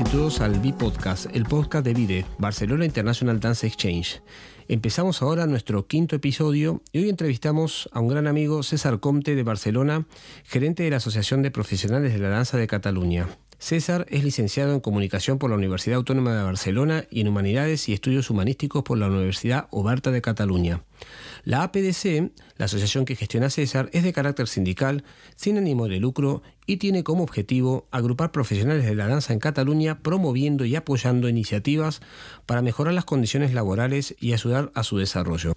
y todos al B-Podcast, el podcast de VIDE, Barcelona International Dance Exchange. Empezamos ahora nuestro quinto episodio y hoy entrevistamos a un gran amigo, César Comte de Barcelona, gerente de la Asociación de Profesionales de la Danza de Cataluña. César es licenciado en Comunicación por la Universidad Autónoma de Barcelona y en Humanidades y Estudios Humanísticos por la Universidad Oberta de Cataluña. La APDC, la asociación que gestiona César, es de carácter sindical, sin ánimo de lucro y tiene como objetivo agrupar profesionales de la danza en Cataluña promoviendo y apoyando iniciativas para mejorar las condiciones laborales y ayudar a su desarrollo.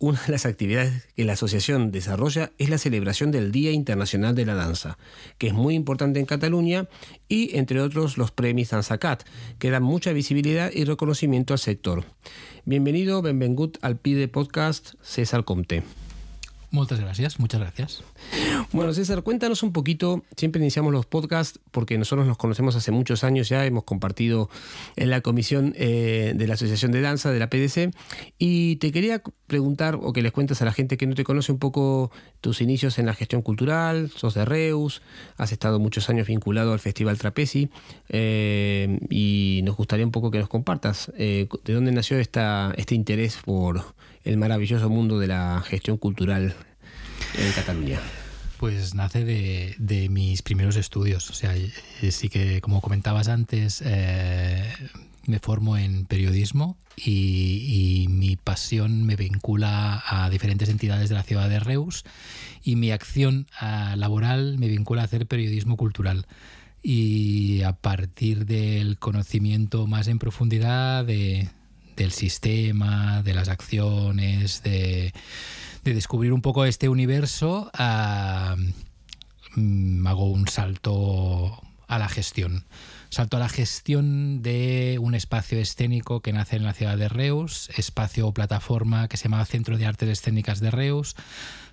Una de las actividades que la asociación desarrolla es la celebración del Día Internacional de la Danza, que es muy importante en Cataluña, y entre otros los premios Danzacat, que dan mucha visibilidad y reconocimiento al sector. Bienvenido, benvengut al PIDE Podcast, César Comte. Muchas gracias, muchas gracias. Bueno, César, cuéntanos un poquito. Siempre iniciamos los podcasts porque nosotros nos conocemos hace muchos años ya, hemos compartido en la comisión eh, de la Asociación de Danza de la PDC. Y te quería preguntar o que les cuentes a la gente que no te conoce un poco tus inicios en la gestión cultural. Sos de Reus, has estado muchos años vinculado al Festival Trapezi eh, y nos gustaría un poco que nos compartas eh, de dónde nació esta, este interés por el maravilloso mundo de la gestión cultural en Cataluña? Pues nace de, mis primeros estudios. O sea, eh, sí que, como comentabas antes, eh, me formo en periodismo y, mi pasión me vincula a diferentes entidades de la ciudad de Reus y mi acción eh, laboral me vincula a hacer periodismo cultural. Y a partir del conocimiento más en profundidad de, del sistema, de las acciones, de, descubrir un poco este universo, mm, hago un salto a la gestión. Salto a la gestión de un espacio escénico que nace en la ciudad de Reus, espacio o plataforma que se llama Centro de Artes Escénicas de Reus,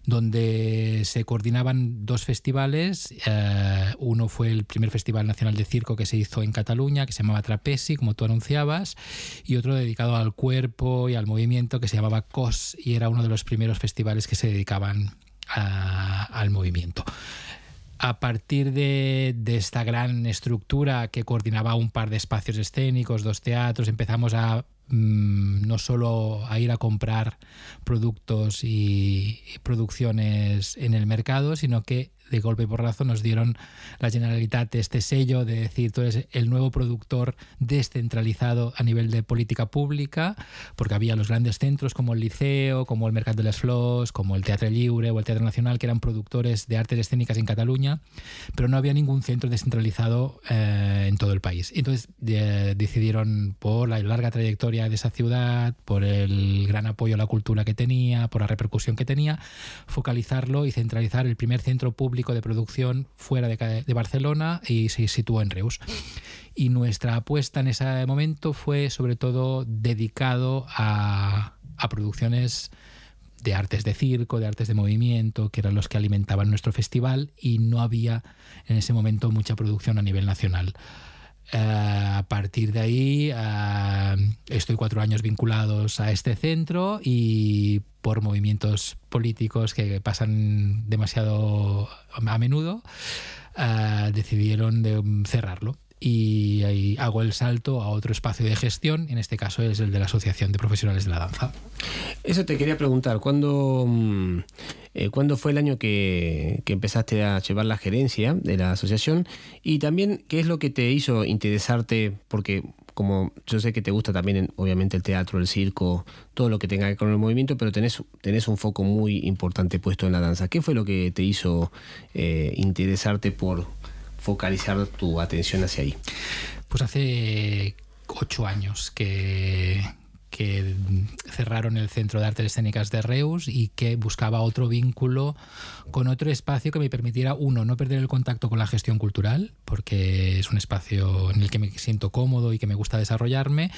donde se coordinaban dos festivales. Eh, uno fue el primer Festival Nacional de Circo que se hizo en Cataluña, que se llamaba Trapesi, como tú anunciabas, y otro dedicado al cuerpo y al movimiento que se llamaba COS, y era uno de los primeros festivales que se dedicaban al movimiento a partir de, de, esta gran estructura que coordinaba un par de espacios escénicos, dos teatros, empezamos a Mm, no solo a ir a comprar productos y, producciones en el mercado, sino que de golpe y porrazo nos dieron la Generalitat este sello de decir tú eres el nuevo productor descentralizado a nivel de política pública, porque había los grandes centros como el Liceo, como el Mercat de les Flors, como el Teatro Libre o el Teatro Nacional, que eran productores de artes escénicas en Cataluña, pero no había ningún centro descentralizado eh, en todo el país. Entonces decidieron, por la larga trayectoria de esa ciudad, por el gran apoyo a la cultura que tenía, por la repercusión que tenía, focalizarlo y centralizar el primer centro público de producción fuera de, Barcelona y se situó en Reus. Y nuestra apuesta en ese momento fue sobre todo dedicado a, producciones de artes de circo, de artes de movimiento, que eran los que alimentaban nuestro festival y no había en ese momento mucha producción a nivel nacional. Eh, a partir de ahí eh, estoy cuatro años vinculados a este centro y por movimientos políticos que pasan demasiado a menudo, eh, decidieron de cerrarlo. Y ahí hago el salto a otro espacio de gestión, en este caso es el de la Asociación de Profesionales de la Danza. Eso te quería preguntar, ¿cuándo, mm, eh, ¿cuándo fue el año que, que, empezaste a llevar la gerencia de la asociación? Y también, ¿qué es lo que te hizo interesarte? Porque como yo sé que te gusta también, obviamente, el teatro, el circo, todo lo que tenga que ver con el movimiento, pero tenés, tenés un foco muy importante puesto en la danza. ¿Qué fue lo que te hizo eh, interesarte por focalizar tu atención hacia ahí? Pues hace ocho años que, que cerraron el Centro de Artes Escénicas de Reus y que buscaba otro vínculo con otro espacio que me permitiera, uno, no perder el contacto con la gestión cultural, porque es un espacio en el que me siento cómodo y que me gusta desarrollarme,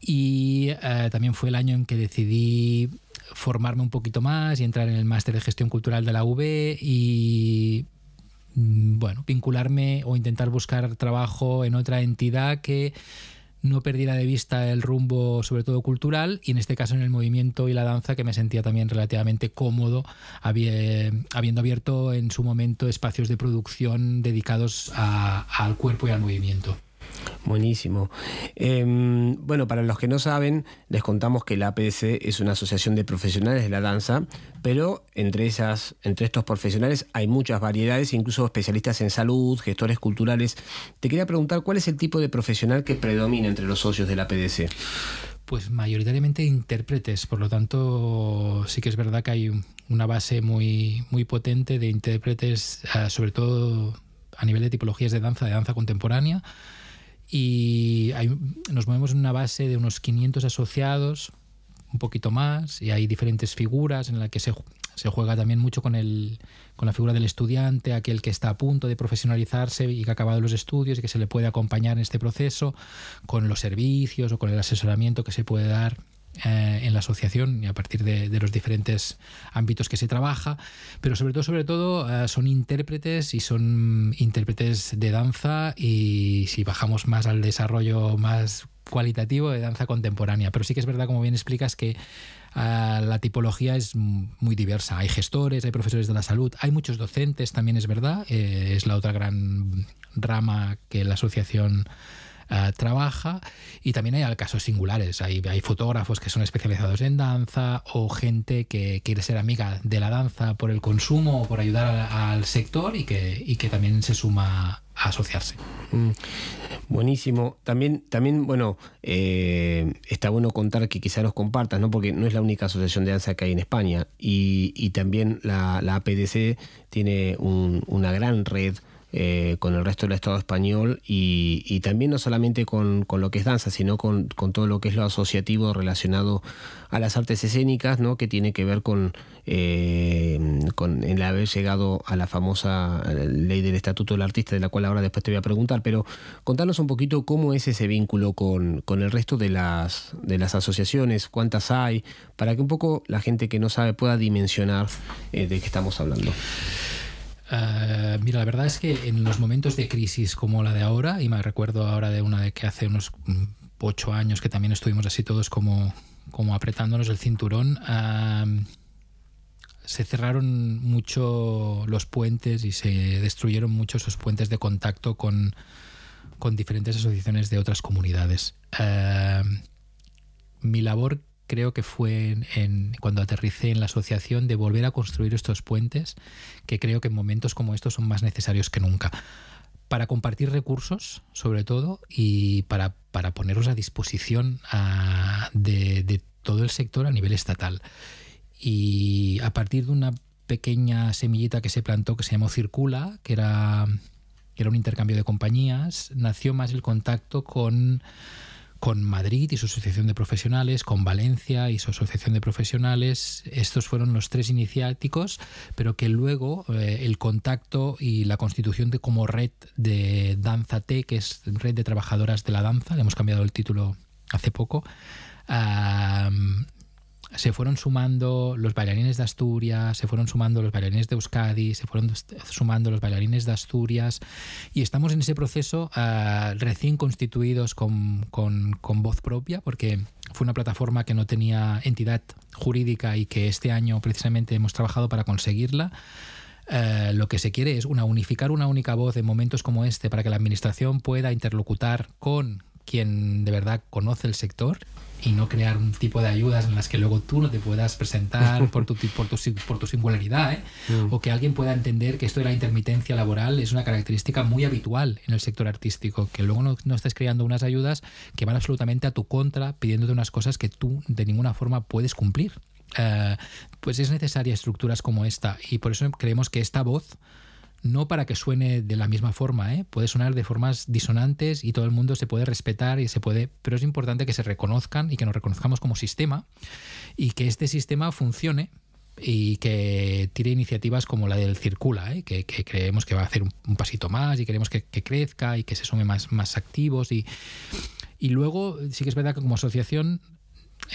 y eh, también fue el año en que decidí formarme un poquito más y entrar en el máster de gestión cultural de la UB y bueno, vincularme o intentar buscar trabajo en otra entidad que no perdiera de vista el rumbo, sobre todo cultural, y en este caso en el movimiento y la danza, que me sentía también relativamente cómodo, habiendo abierto en su momento espacios de producción dedicados al cuerpo y al movimiento. Buenísimo. Em, bueno, para los que no saben, les contamos que la APDC es una asociación de profesionales de la danza, pero entre, esas, entre estos profesionales hay muchas variedades, incluso especialistas en salud, gestores culturales. Te quería preguntar, ¿cuál es el tipo de profesional que predomina entre los socios de la APDC? Pues mayoritariamente intérpretes, por lo tanto sí que es verdad que hay una base muy, muy potente de intérpretes, eh, sobre todo a nivel de tipologías de danza, de danza contemporánea, y nos movemos en una base de unos 500 asociados, un poquito más, y hay diferentes figuras en las que se, se juega también mucho con, el, con la figura del estudiante, aquel que está a punto de profesionalizarse y que ha acabado los estudios y que se le puede acompañar en este proceso, con los servicios o con el asesoramiento que se puede dar eh, en la asociación y a partir de, los diferentes ámbitos que se trabaja, pero sobre todo, sobre todo eh, son intérpretes y son intérpretes de danza y si bajamos más al desarrollo más cualitativo de danza contemporánea. Pero sí que es verdad, como bien explicas, que eh, la tipología es muy diversa. Hay gestores, hay profesores de la salud, hay muchos docentes, también es verdad. es la otra gran rama que la asociación eh, trabaja y también hay casos singulares. Hay, hay fotógrafos que son especializados en danza o gente que quiere ser amiga de la danza por el consumo o por ayudar al, sector y que, y que también se suma a asociarse. Mm, buenísimo. También, también bueno, eh, está bueno contar que quizá nos compartas, ¿no? porque no es la única asociación de danza que hay en España y, y también la, la APDC tiene un, una gran red eh, con el resto del Estado español y, también no solamente con, lo que es danza, sino con, todo lo que es lo asociativo relacionado a las artes escénicas, ¿no? que tiene que ver con, eh, con el haber llegado a la famosa ley del Estatuto del Artista, de la cual ahora después te voy a preguntar, pero contanos un poquito cómo es ese vínculo con, el resto de las, de las asociaciones, cuántas hay, para que un poco la gente que no sabe pueda dimensionar eh, de qué estamos hablando. Eh, mira, la verdad es que en los momentos de crisis como la de ahora, y me recuerdo ahora de una de que hace unos mm, ocho años que también estuvimos así todos como, como apretándonos el cinturón, se cerraron mucho los puentes y se destruyeron mucho esos puentes de contacto con, con diferentes asociaciones de otras comunidades. mi labor creo que fue en, cuando aterricé en la asociación de volver a construir estos puentes que creo que en momentos como estos son más necesarios que nunca. Para compartir recursos, sobre todo, y para, para ponerlos a disposición de, todo el sector a nivel estatal. Y a partir de una pequeña semillita que se plantó que se llamó Circula, que era, que era un intercambio de compañías, nació más el contacto con con Madrid y su asociación de profesionales, con Valencia y su asociación de profesionales. Estos fueron los tres iniciáticos, pero que luego eh, el contacto y la constitución de como red de Danza T, que es red de trabajadoras de la danza, le hemos cambiado el título hace poco, se fueron sumando los bailarines de Asturias, se fueron sumando los bailarines de Euskadi, se fueron sumando los bailarines de Asturias y estamos en ese proceso ah, recién constituidos con, voz propia porque fue una plataforma que no tenía entidad jurídica y que este año precisamente hemos trabajado para conseguirla. Eh, lo que se quiere es una, unificar una única voz en momentos como este para que la administración pueda interlocutar con quien de verdad conoce el sector y no crear un tipo de ayudas en las que luego tú no te puedas presentar por tu, por tu, por tu singularidad, ¿eh? mm. o que alguien pueda entender que esto de la intermitencia laboral es una característica muy habitual en el sector artístico, que luego no, no estés creando unas ayudas que van absolutamente a tu contra, pidiéndote unas cosas que tú de ninguna forma puedes cumplir. Eh, pues es necesaria estructuras como esta y por eso creemos que esta voz no para que suene de la misma forma, ¿eh? puede sonar de formas disonantes y todo el mundo se puede respetar y se puede, pero es importante que se reconozcan y que nos reconozcamos como sistema y que este sistema funcione y que tire iniciativas como la del Circula, ¿eh? que, creemos que va a hacer un, pasito más y queremos que, crezca y que se sume más, más activos y, y luego sí que es verdad que como asociación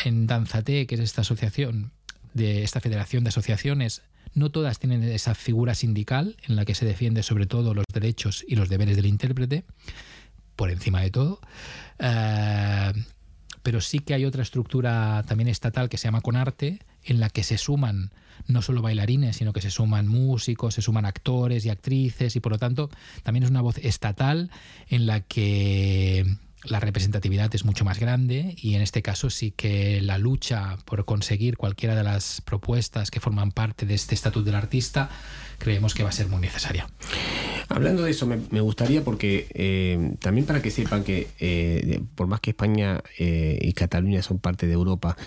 en Danzate, que es esta asociación de esta federación de asociaciones no todas tienen esa figura sindical en la que se defiende sobre todo los derechos y los deberes del intérprete, por encima de todo. Eh, pero sí que hay otra estructura también estatal que se llama Conarte en la que se suman no solo bailarines, sino que se suman músicos, se suman actores y actrices y por lo tanto también es una voz estatal en la que la representatividad es mucho más grande y en este caso sí que la lucha por conseguir cualquiera de las propuestas que forman parte de este estatuto del artista creemos que va a ser muy necesaria. Hablando de eso, me, gustaría porque eh, también para que sepan que eh, por más que España eh, y Cataluña son parte de Europa,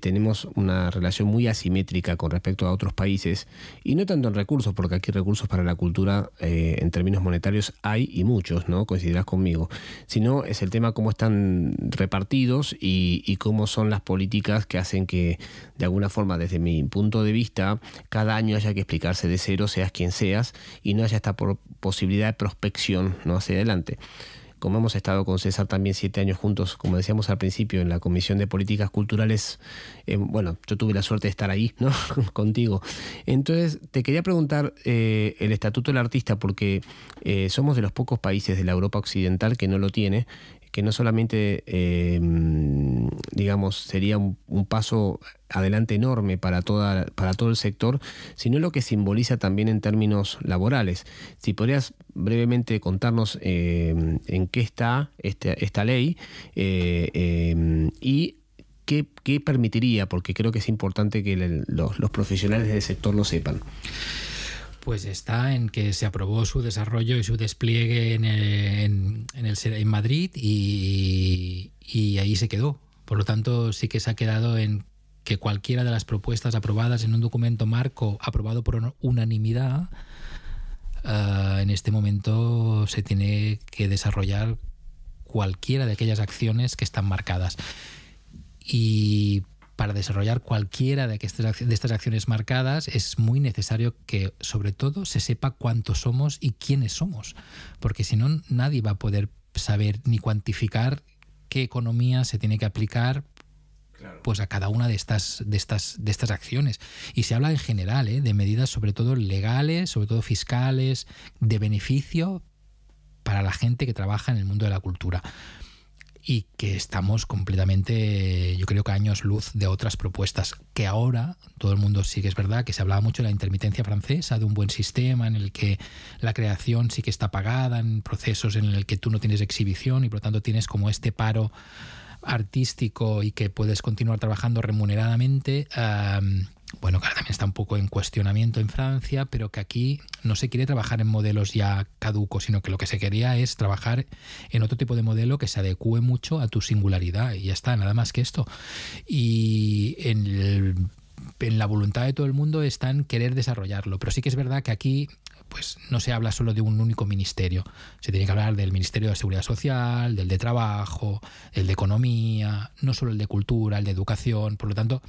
tenemos una relación muy asimétrica con respecto a otros países y no tanto en recursos, porque aquí recursos para la cultura en términos monetarios hay y muchos, ¿no? Coincidirás conmigo, sino es el tema cómo están repartidos y, y cómo son las políticas que hacen que de alguna forma, desde mi punto de vista, cada año haya que explicarse de cero, seas quien seas, y no haya esta posibilidad de prospección ¿no? hacia adelante. Como hemos estado con César también siete años juntos, como decíamos al principio, en la Comisión de Políticas Culturales, eh, bueno, yo tuve la suerte de estar ahí, ¿no? Contigo. Entonces, te quería preguntar eh, el Estatuto del Artista, porque eh, somos de los pocos países de la Europa Occidental que no lo tiene, que no solamente, digamos, sería un, paso adelante enorme para, toda, para todo el sector, sino lo que simboliza también en términos laborales. Si podrías brevemente contarnos eh, en qué está este, esta ley eh, y qué, permitiría, porque creo que es importante que los, profesionales del sector lo sepan pues está en que se aprobó su desarrollo y su despliegue en, en, en Madrid y, ahí se quedó. Por lo tanto, sí que se ha quedado en que cualquiera de las propuestas aprobadas en un documento marco aprobado por unanimidad, ah, en este momento se tiene que desarrollar cualquiera de aquellas acciones que están marcadas. Y para desarrollar cualquiera de, estas acciones marcadas es muy necesario que sobre todo se sepa cuántos somos y quiénes somos, porque si no nadie va a poder saber ni cuantificar qué economía se tiene que aplicar pues a cada una de estas, de estas, de estas acciones. Y se habla en general ¿eh? de medidas sobre todo legales, sobre todo fiscales, de beneficio para la gente que trabaja en el mundo de la cultura y que estamos completamente, yo creo que años luz de otras propuestas, que ahora todo el mundo sí que es verdad que se hablaba mucho de la intermitencia francesa, de un buen sistema en el que la creación sí que está pagada, en procesos en el que tú no tienes exhibición y por lo tanto tienes como este paro artístico y que puedes continuar trabajando remuneradamente bueno, que también está un poco en cuestionamiento en Francia, pero que aquí no se quiere trabajar en modelos ya caducos, sino que lo que se quería es trabajar en otro tipo de modelo que se adecue mucho a tu singularidad y ya está, nada más que esto. Y en, en la voluntad de todo el mundo está en querer desarrollarlo, pero sí que es verdad que aquí pues no se habla solo de un único ministerio, se tiene que hablar del Ministerio de Seguridad Social, del de Trabajo, el de Economía, no solo el de Cultura, el de Educación, por lo tanto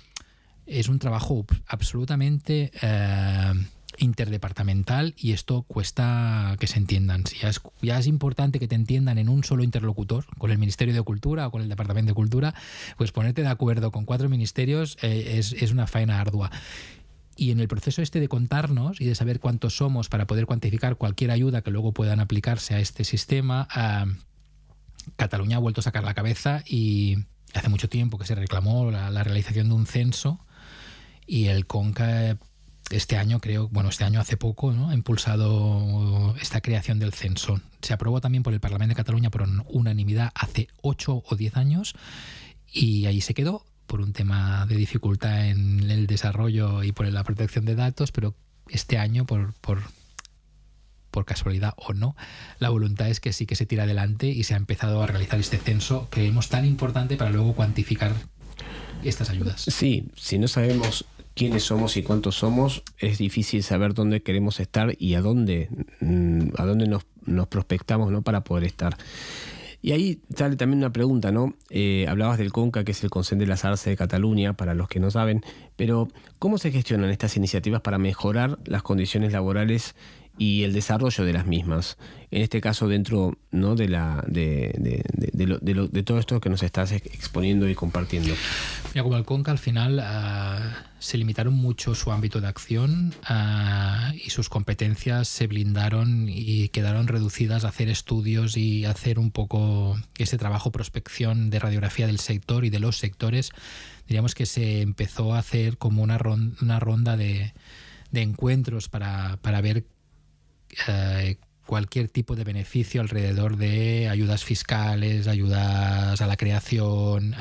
es un trabajo absolutamente eh, interdepartamental y esto cuesta que se entiendan. Si ya es, ya es, importante que te entiendan en un solo interlocutor, con el Ministerio de Cultura o con el Departamento de Cultura, pues ponerte de acuerdo con cuatro ministerios eh, es, una faena ardua. Y en el proceso este de contarnos y de saber cuántos somos para poder cuantificar cualquier ayuda que luego puedan aplicarse a este sistema, eh, Cataluña ha vuelto a sacar la cabeza y hace mucho tiempo que se reclamó la realización de un censo y el CONCA este año, creo, bueno, este año hace poco, ¿no? ha impulsado esta creación del censo. Se aprobó también por el Parlamento de Cataluña por unanimidad hace 8 o 10 años y ahí se quedó por un tema de dificultad en el desarrollo y por la protección de datos, pero este año, por, por, por casualidad o no, la voluntad es que sí que se tira adelante y se ha empezado a realizar este censo que vemos tan importante para luego cuantificar estas ayudas. Sí, si no sabemos quiénes somos y cuántos somos, es difícil saber dónde queremos estar y a dónde, mm, a dónde nos, prospectamos ¿no? para poder estar. Y ahí sale también una pregunta, ¿no? Eh, hablabas del CONCA, que es el Consejo de las Artes de Cataluña, para los que no saben, pero ¿cómo se gestionan estas iniciativas para mejorar las condiciones laborales y el desarrollo de las mismas. En este caso, dentro ¿no? de, la, de, de, todo esto que nos estás exponiendo y compartiendo. Mira, como el CONCA al final ah, se limitaron mucho su ámbito de acción ah, y sus competencias se blindaron y quedaron reducidas a hacer estudios y hacer un poco ese trabajo prospección de radiografía del sector y de los sectores. Diríamos que se empezó a hacer como una, una ronda de, encuentros para, para ver eh, cualquier tipo de beneficio alrededor de ayudas fiscales, ayudas a la creación,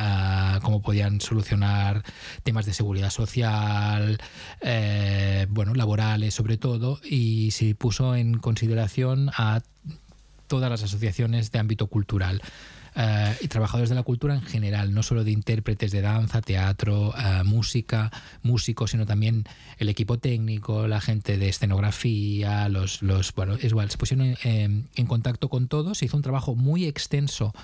cómo podían solucionar temas de seguridad social, eh, bueno, laborales sobre todo, y se puso en consideración a todas las asociaciones de ámbito cultural. Eh, y trabajadores de la cultura en general, no solo de intérpretes de danza, teatro, eh, música, músicos, sino también el equipo técnico, la gente de escenografía, los, los bueno, igual, se pusieron en, en contacto con todos, se hizo un trabajo muy extenso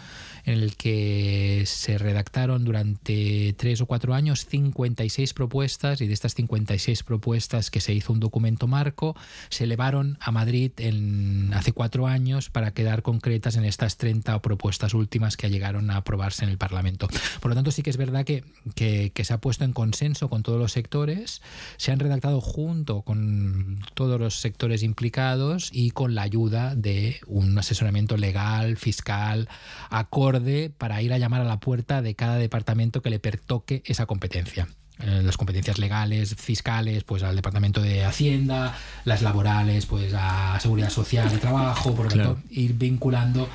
en el que se redactaron durante tres o cuatro años 56 propuestas y de estas 56 propuestas que se hizo un documento marco, se elevaron a Madrid en, hace cuatro años para quedar concretas en estas 30 propuestas últimas que llegaron a aprobarse en el Parlamento. Por lo tanto, sí que es verdad que, que, que se ha puesto en consenso con todos los sectores, se han redactado junto con todos los sectores implicados y con la ayuda de un asesoramiento legal, fiscal, acorde para ir a llamar a la puerta de cada departamento que le pertoque esa competencia. Eh, las competencias legales, fiscales, pues al Departamento de Hacienda, las laborales, pues a Seguridad Social y Trabajo, por lo tanto, ir vinculando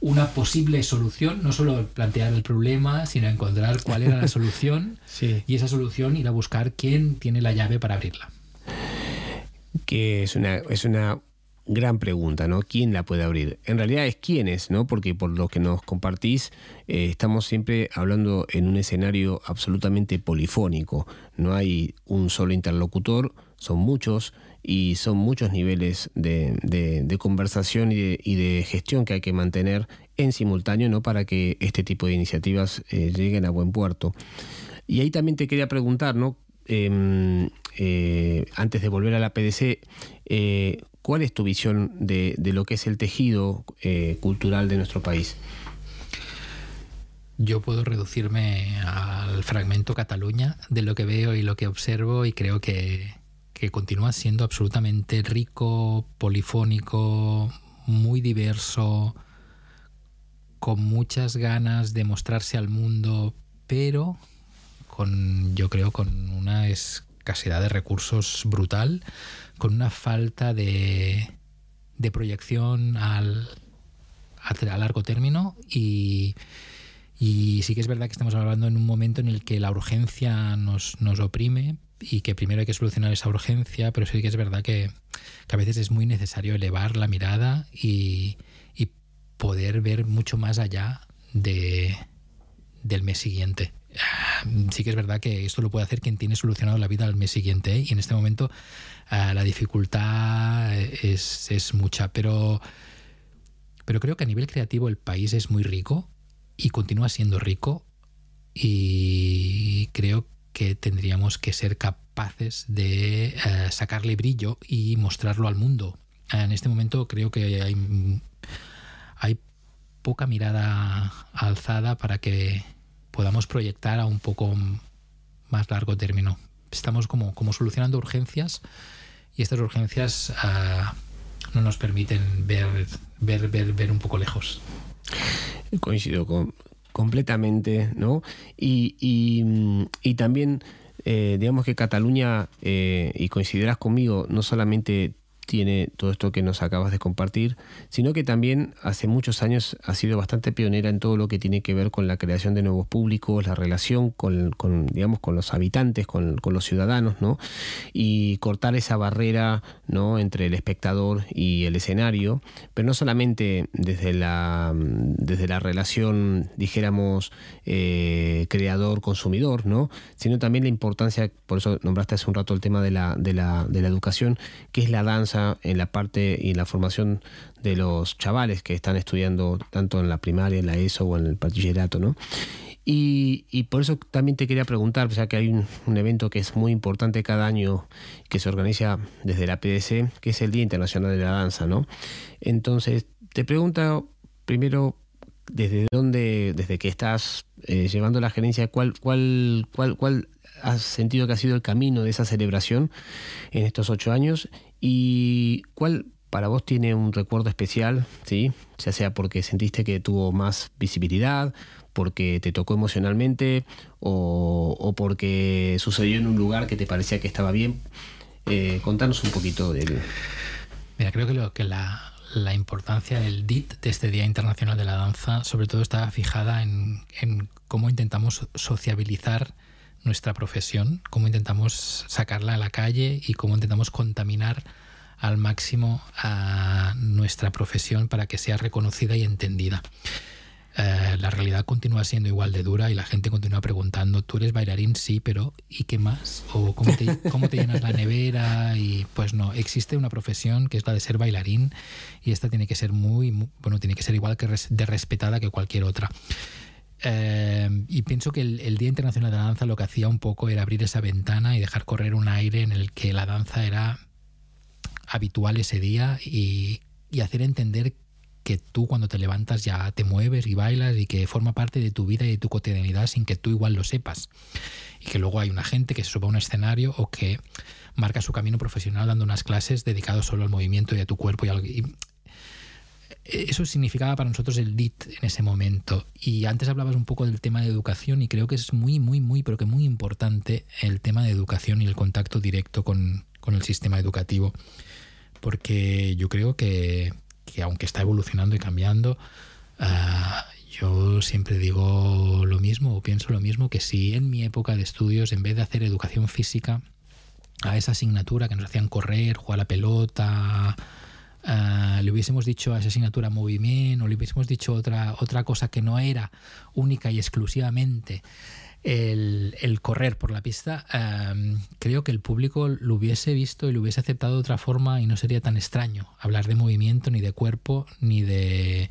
una posible solución, no solo plantear el problema, sino encontrar cuál era la solución y esa solución ir a buscar quién tiene la llave para abrirla. Que es una, es una gran pregunta, ¿no? ¿Quién la puede abrir? En realidad es quiénes, ¿no? Porque por lo que nos compartís, eh, estamos siempre hablando en un escenario absolutamente polifónico. No hay un solo interlocutor, son muchos y son muchos niveles de, conversación y de, gestión que hay que mantener en simultáneo, ¿no? Para que este tipo de iniciativas eh, lleguen a buen puerto. Y ahí también te quería preguntar, ¿no? Em, eh, antes de volver a la PDC, ¿Cuál es tu visión de, lo que es el tejido eh, cultural de nuestro país? Yo puedo reducirme al fragmento Cataluña de lo que veo y lo que observo y creo que, continúa siendo absolutamente rico, polifónico, muy diverso, con muchas ganas de mostrarse al mundo, pero con, yo creo, con una escasedad de recursos brutal con una falta de, de proyección al, a, largo término y, y, sí que es verdad que estamos hablando en un momento en el que la urgencia nos, nos oprime y que primero hay que solucionar esa urgencia, pero sí que es verdad que, que a veces es muy necesario elevar la mirada y, y poder ver mucho más allá de, del mes siguiente. Ah, sí que es verdad que esto lo puede hacer quien tiene solucionado la vida al mes siguiente ¿eh? y en este momento la dificultad es, es, mucha, pero, pero creo que a nivel creativo el país es muy rico y continúa siendo rico y creo que tendríamos que ser capaces de eh, sacarle brillo y mostrarlo al mundo. En este momento creo que hay, hay poca mirada alzada para que podamos proyectar a un poco más largo término. Estamos como, como solucionando urgencias y estas urgencias ah, no nos permiten ver, ver, ver, ver un poco lejos. Coincido con, completamente, ¿no? Y, y, también, eh, digamos que Cataluña, eh, y coincidirás conmigo, no solamente tiene todo esto que nos acabas de compartir, sino que también hace muchos años ha sido bastante pionera en todo lo que tiene que ver con la creación de nuevos públicos, la relación con, digamos, con los habitantes, con, los ciudadanos, ¿no? Y cortar esa barrera, ¿no? Entre el espectador y el escenario, pero no solamente desde la, desde la relación, dijéramos, eh, creador-consumidor, ¿no? Sino también la importancia, por eso nombraste hace un rato el tema de la, de la, de la educación, que es la danza en la parte y la formación de los chavales que están estudiando tanto en la primaria, en la ESO o en el bachillerato, ¿no? Y, por eso también te quería preguntar, ya que hay un, evento que es muy importante cada año, que se organiza desde la PDC, que es el Día Internacional de la Danza, ¿no? Entonces, te pregunto primero, desde dónde, desde que estás eh, llevando la gerencia, ¿cuál, cuál, cuál, cuál has sentido que ha sido el camino de esa celebración en estos ocho años? ¿Y cuál para vos tiene un recuerdo especial, ¿sí? ya sea porque sentiste que tuvo más visibilidad, porque te tocó emocionalmente o, porque sucedió en un lugar que te parecía que estaba bien. Eh, contanos un poquito de Mira, creo que, lo, que la, la, importancia del DIT, de este Día Internacional de la Danza, sobre todo está fijada en, en cómo intentamos sociabilizar nuestra profesión, cómo intentamos sacarla a la calle y cómo intentamos contaminar al máximo a nuestra profesión para que sea reconocida y entendida. Eh, la realidad continúa siendo igual de dura y la gente continúa preguntando, tú eres bailarín, sí, pero ¿y qué más? ¿O cómo te, cómo te llenas la nevera? Y pues no, existe una profesión que es la de ser bailarín y esta tiene que ser muy, bueno, tiene que ser igual que de respetada que cualquier otra. Eh, y pienso que el, Día Internacional de la Danza lo que hacía un poco era abrir esa ventana y dejar correr un aire en el que la danza era habitual ese día y, hacer entender que tú cuando te levantas ya te mueves y bailas y que forma parte de tu vida y de tu cotidianidad sin que tú igual lo sepas. Y que luego hay una gente que se sube a un escenario o que marca su camino profesional dando unas clases dedicadas solo al movimiento y a tu cuerpo. Y, eso significaba para nosotros el DIT en ese momento. Y antes hablabas un poco del tema de educación y creo que es muy, muy, muy, pero que muy importante el tema de educación y el contacto directo con, con el sistema educativo porque yo creo que, aunque está evolucionando y cambiando, ah, yo siempre digo lo mismo o pienso lo mismo que si en mi época de estudios, en vez de hacer educación física, a esa asignatura que nos hacían correr, jugar la pelota, ah, le hubiésemos dicho a esa asignatura movimiento o le hubiésemos dicho otra, otra cosa que no era única y exclusivamente el, correr por la pista, creo que el público lo hubiese visto y lo hubiese aceptado de otra forma y no sería tan extraño hablar de movimiento, ni de cuerpo, ni de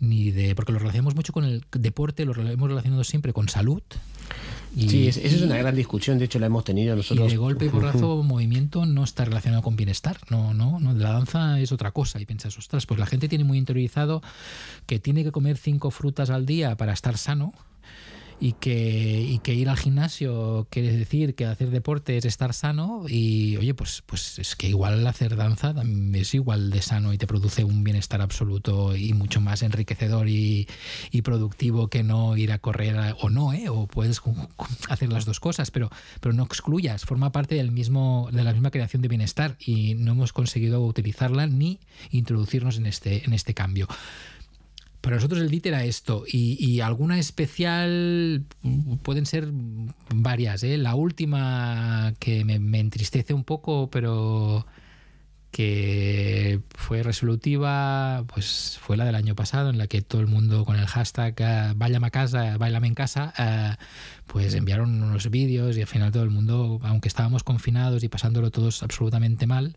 ni de porque lo relacionamos mucho con el deporte, lo hemos relacionado siempre con salud. Y, sí, esa es una gran discusión, de hecho la hemos tenido nosotros. Y de golpe y porrazo, movimiento no está relacionado con bienestar, no, no, no, la danza es otra cosa y piensas, ostras, pues la gente tiene muy interiorizado que tiene que comer cinco frutas al día para estar sano y que, y que ir al gimnasio quiere decir que hacer deporte es estar sano y oye, pues, pues es que igual hacer danza es igual de sano y te produce un bienestar absoluto y mucho más enriquecedor y, y productivo que no ir a correr o no, ¿eh? o puedes hacer las dos cosas, pero, pero no excluyas, forma parte del mismo, de la misma creación de bienestar y no hemos conseguido utilizarla ni introducirnos en este, en este cambio. Para nosotros el DIT era esto y, alguna especial pueden ser varias. ¿eh? La última que me, entristece un poco, pero que fue resolutiva, pues fue la del año pasado, en la que todo el mundo con el hashtag uh, a casa, bailame en casa, eh, pues enviaron unos vídeos y al final todo el mundo, aunque estábamos confinados y pasándolo todos absolutamente mal,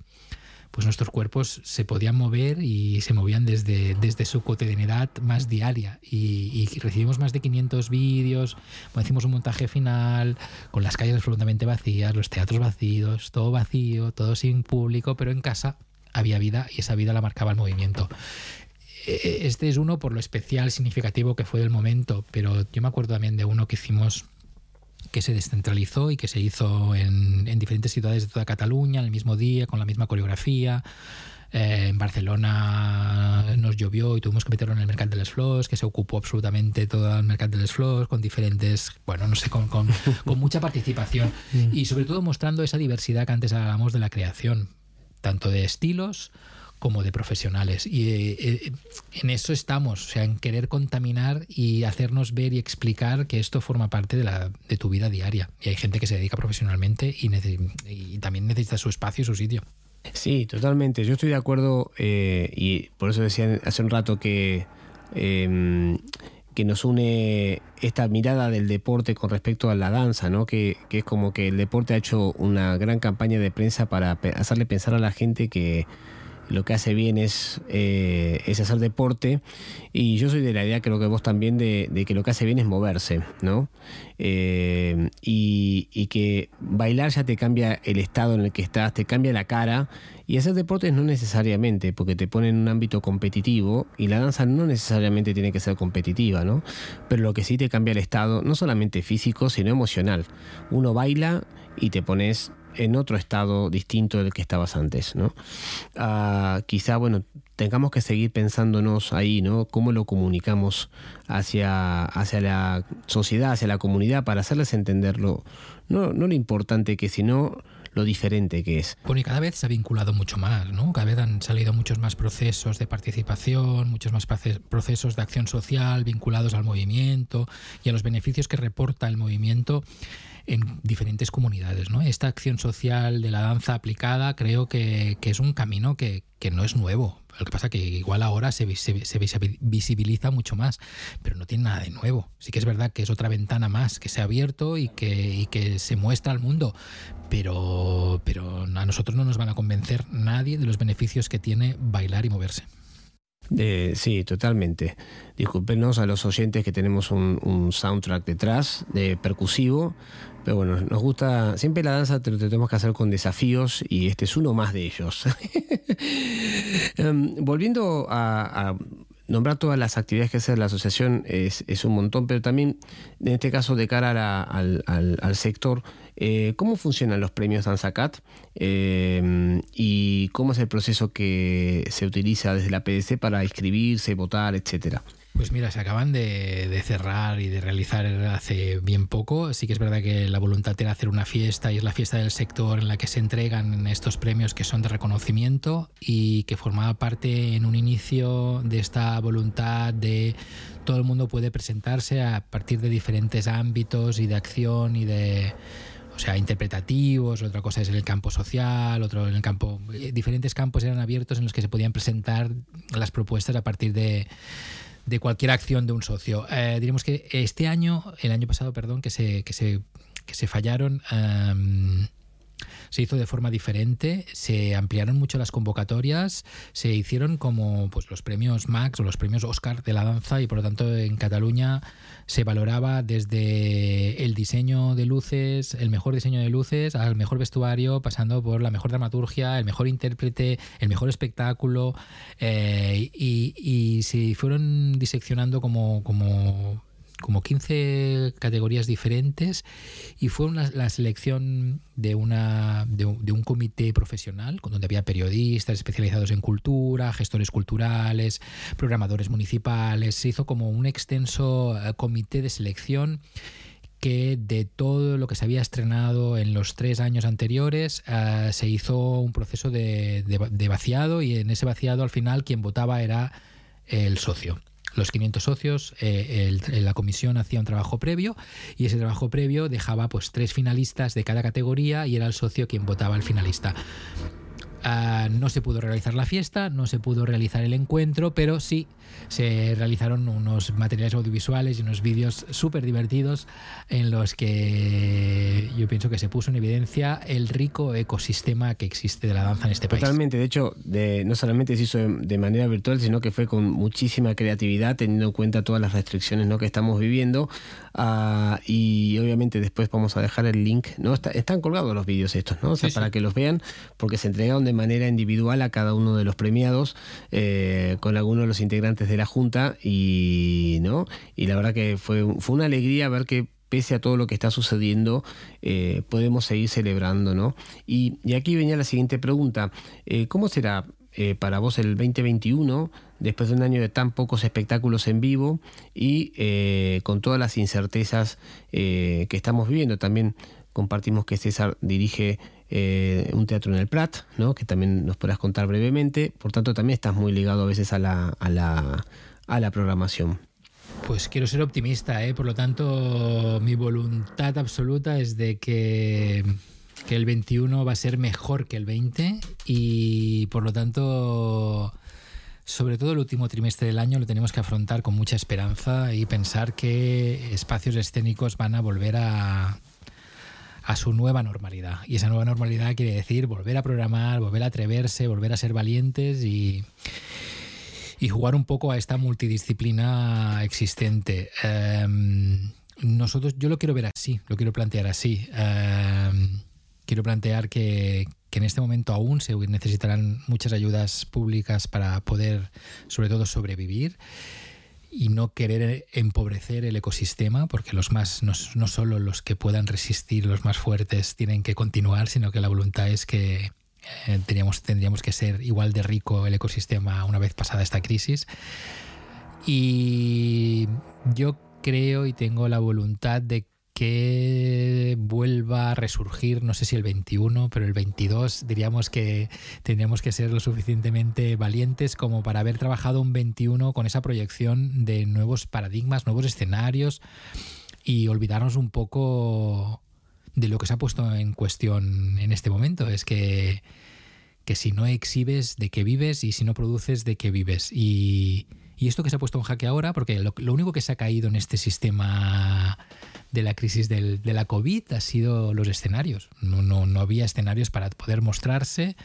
pues nuestros cuerpos se podían mover y se movían desde, desde su cotidianidad más diaria. Y, recibimos más de 500 vídeos, hicimos un montaje final, con las calles absolutamente vacías, los teatros vacíos, todo vacío, todo sin público, pero en casa había vida y esa vida la marcaba el movimiento. E, este es uno por lo especial, significativo que fue del momento, pero yo me acuerdo también de uno que hicimos que se descentralizó y que se hizo en, diferentes ciudades de toda Cataluña el mismo día, con la misma coreografía. Eh, en Barcelona nos llovió y tuvimos que meterlo en el Mercat de les Flors, que se ocupó absolutamente todo el Mercat de les Flors, con diferentes, bueno, no sé, con, con, con mucha participación. Mm. Y sobre todo mostrando esa diversidad que antes hablábamos de la creación, tanto de estilos como de profesionales. Y eh, eh, en eso estamos, o sea, en querer contaminar y hacernos ver y explicar que esto forma parte de, la, de tu vida diaria. Y hay gente que se dedica profesionalmente y, también necesita su espacio y su sitio. Sí, totalmente. Yo estoy de acuerdo eh, y por eso decía hace un rato que, em, que nos une esta mirada del deporte con respecto a la danza, ¿no? Que, que, es como que el deporte ha hecho una gran campaña de prensa para hacerle pensar a la gente que lo que hace bien es, eh, es hacer deporte. Y yo soy de la idea, creo que vos también, de, que lo que hace bien es moverse, ¿no? Eh, y, y, que bailar ya te cambia el estado en el que estás, te cambia la cara. Y hacer deportes no necesariamente, porque te pone en un ámbito competitivo y la danza no necesariamente tiene que ser competitiva, ¿no? Pero lo que sí te cambia el estado, no solamente físico, sino emocional. Uno baila y te pones en otro estado distinto del que estabas antes, ¿no? Ah, quizá, bueno, tengamos que seguir pensándonos ahí, ¿no? Cómo lo comunicamos hacia, hacia la sociedad, hacia la comunidad, para hacerles entenderlo, no, no lo importante que, sino lo diferente que es. Bueno, y cada vez se ha vinculado mucho más, ¿no? Cada vez han salido muchos más procesos de participación, muchos más procesos de acción social vinculados al movimiento y a los beneficios que reporta el movimiento en diferentes comunidades. ¿no? Esta acción social de la danza aplicada creo que, es un camino que, no es nuevo. Lo que pasa es que igual ahora se, se, visibiliza mucho más, pero no tiene nada de nuevo. Sí que es verdad que es otra ventana más que se ha abierto y que, y que se muestra al mundo, pero, pero a nosotros no nos van a convencer nadie de los beneficios que tiene bailar y moverse. Sí, totalmente. Disculpenos a los oyentes que tenemos un, un soundtrack detrás de percusivo, pero bueno, nos gusta, siempre la danza te lo tenemos que hacer con desafíos y este es uno más de ellos. Em, volviendo a, nombrar todas las actividades que hace la asociación es, un montón, pero también en este caso de cara al, sector, eh, ¿cómo funcionan los premios DanzaCat em, y cómo es el proceso que se utiliza desde la PDC para inscribirse, votar, etcétera? Pues mira, se acaban de, cerrar y de realizar hace bien poco. Sí que es verdad que la voluntad era hacer una fiesta y es la fiesta del sector en la que se entregan estos premios que son de reconocimiento y que formaba parte en un inicio de esta voluntad de todo el mundo puede presentarse a partir de diferentes ámbitos y de acción y de o sea, interpretativos, otra cosa es en el campo social, otro en el campo. Diferentes campos eran abiertos en los que se podían presentar las propuestas a partir de, de cualquier acción de un socio. Eh, diremos que este año, el año pasado, perdón, que se, que se, que se fallaron. Se hizo de forma diferente, se ampliaron mucho las convocatorias, se hicieron como pues, los premios Max o los premios Oscar de la danza y por lo tanto en Cataluña se valoraba desde el diseño de luces, el mejor diseño de luces, al mejor vestuario, pasando por la mejor dramaturgia, el mejor intérprete, el mejor espectáculo eh, y, y se fueron diseccionando como, como como 15 categorías diferentes y fue la selección de, una, de, un comité profesional donde había periodistas especializados en cultura, gestores culturales, programadores municipales. Se hizo como un extenso eh, comité de selección que de todo lo que se había estrenado en los tres años anteriores eh, se hizo un proceso de vaciado y en ese vaciado al final quien votaba era el socio los 500 socios, eh, la comisión hacía un trabajo previo y ese trabajo previo dejaba pues tres finalistas de cada categoría y era el socio quien votaba al finalista. Ah, no se pudo realizar la fiesta, no se pudo realizar el encuentro, pero sí se realizaron unos materiales audiovisuales y unos vídeos súper divertidos en los que yo pienso que se puso en evidencia el rico ecosistema que existe de la danza en este país. Totalmente, de hecho, no solamente se hizo de, manera virtual, sino que fue con muchísima creatividad, teniendo en cuenta todas las restricciones ¿no? que estamos viviendo. Ah, y obviamente después vamos a dejar el link, ¿no? están colgados los vídeos estos, ¿no? O sea, para que los vean, porque se entregaron de manera individual a cada uno de los premiados eh, con algunos de los integrantes de la Junta y, ¿no? y la verdad que fue, fue una alegría ver que pese a todo lo que está sucediendo, eh, podemos seguir celebrando, ¿no? Y, aquí venía la siguiente pregunta, eh, ¿cómo será para vos el 2021, después de un año de tan pocos espectáculos en vivo y con todas las incertezas que estamos viviendo? También compartimos que César dirige eh, un teatro en el Prat, ¿no? que también nos podrás contar brevemente. Por tanto, también estás muy ligado a veces a la, a la, a la programación. Pues quiero ser optimista, ¿eh? por lo tanto, mi voluntad absoluta es de que, que el 21 va a ser mejor que el 20 y por lo tanto sobre todo el último trimestre del año lo tenemos que afrontar con mucha esperanza y pensar que espacios escénicos van a volver a, a su nueva normalidad. Y esa nueva normalidad quiere decir volver a programar, volver a atreverse, volver a ser valientes y, jugar un poco a esta multidisciplina existente. Em, nosotros, yo lo quiero ver así, lo quiero plantear así. Em, quiero plantear que en este momento aún se necesitarán muchas ayudas públicas para poder, sobre todo, sobrevivir y no querer empobrecer el ecosistema, porque los más, no, no, solo los que puedan resistir, los más fuertes, tienen que continuar, sino que la voluntad es que eh, tendríamos, tendríamos que ser igual de rico el ecosistema una vez pasada esta crisis. Y yo creo y tengo la voluntad de que vuelva a resurgir, no sé si el 21, pero el 22 diríamos que tendríamos que ser lo suficientemente valientes como para haber trabajado un 21 con esa proyección de nuevos paradigmas, nuevos escenarios y olvidarnos un poco de lo que se ha puesto en cuestión en este momento. Es que, que si no exhibes, de qué vives y si no produces, de qué vives. Y, y esto que se ha puesto en jaque ahora, porque lo, lo único que se ha caído en este sistema de la crisis del, de la COVID ha sido los escenarios. No, no, no había escenarios para poder mostrarse,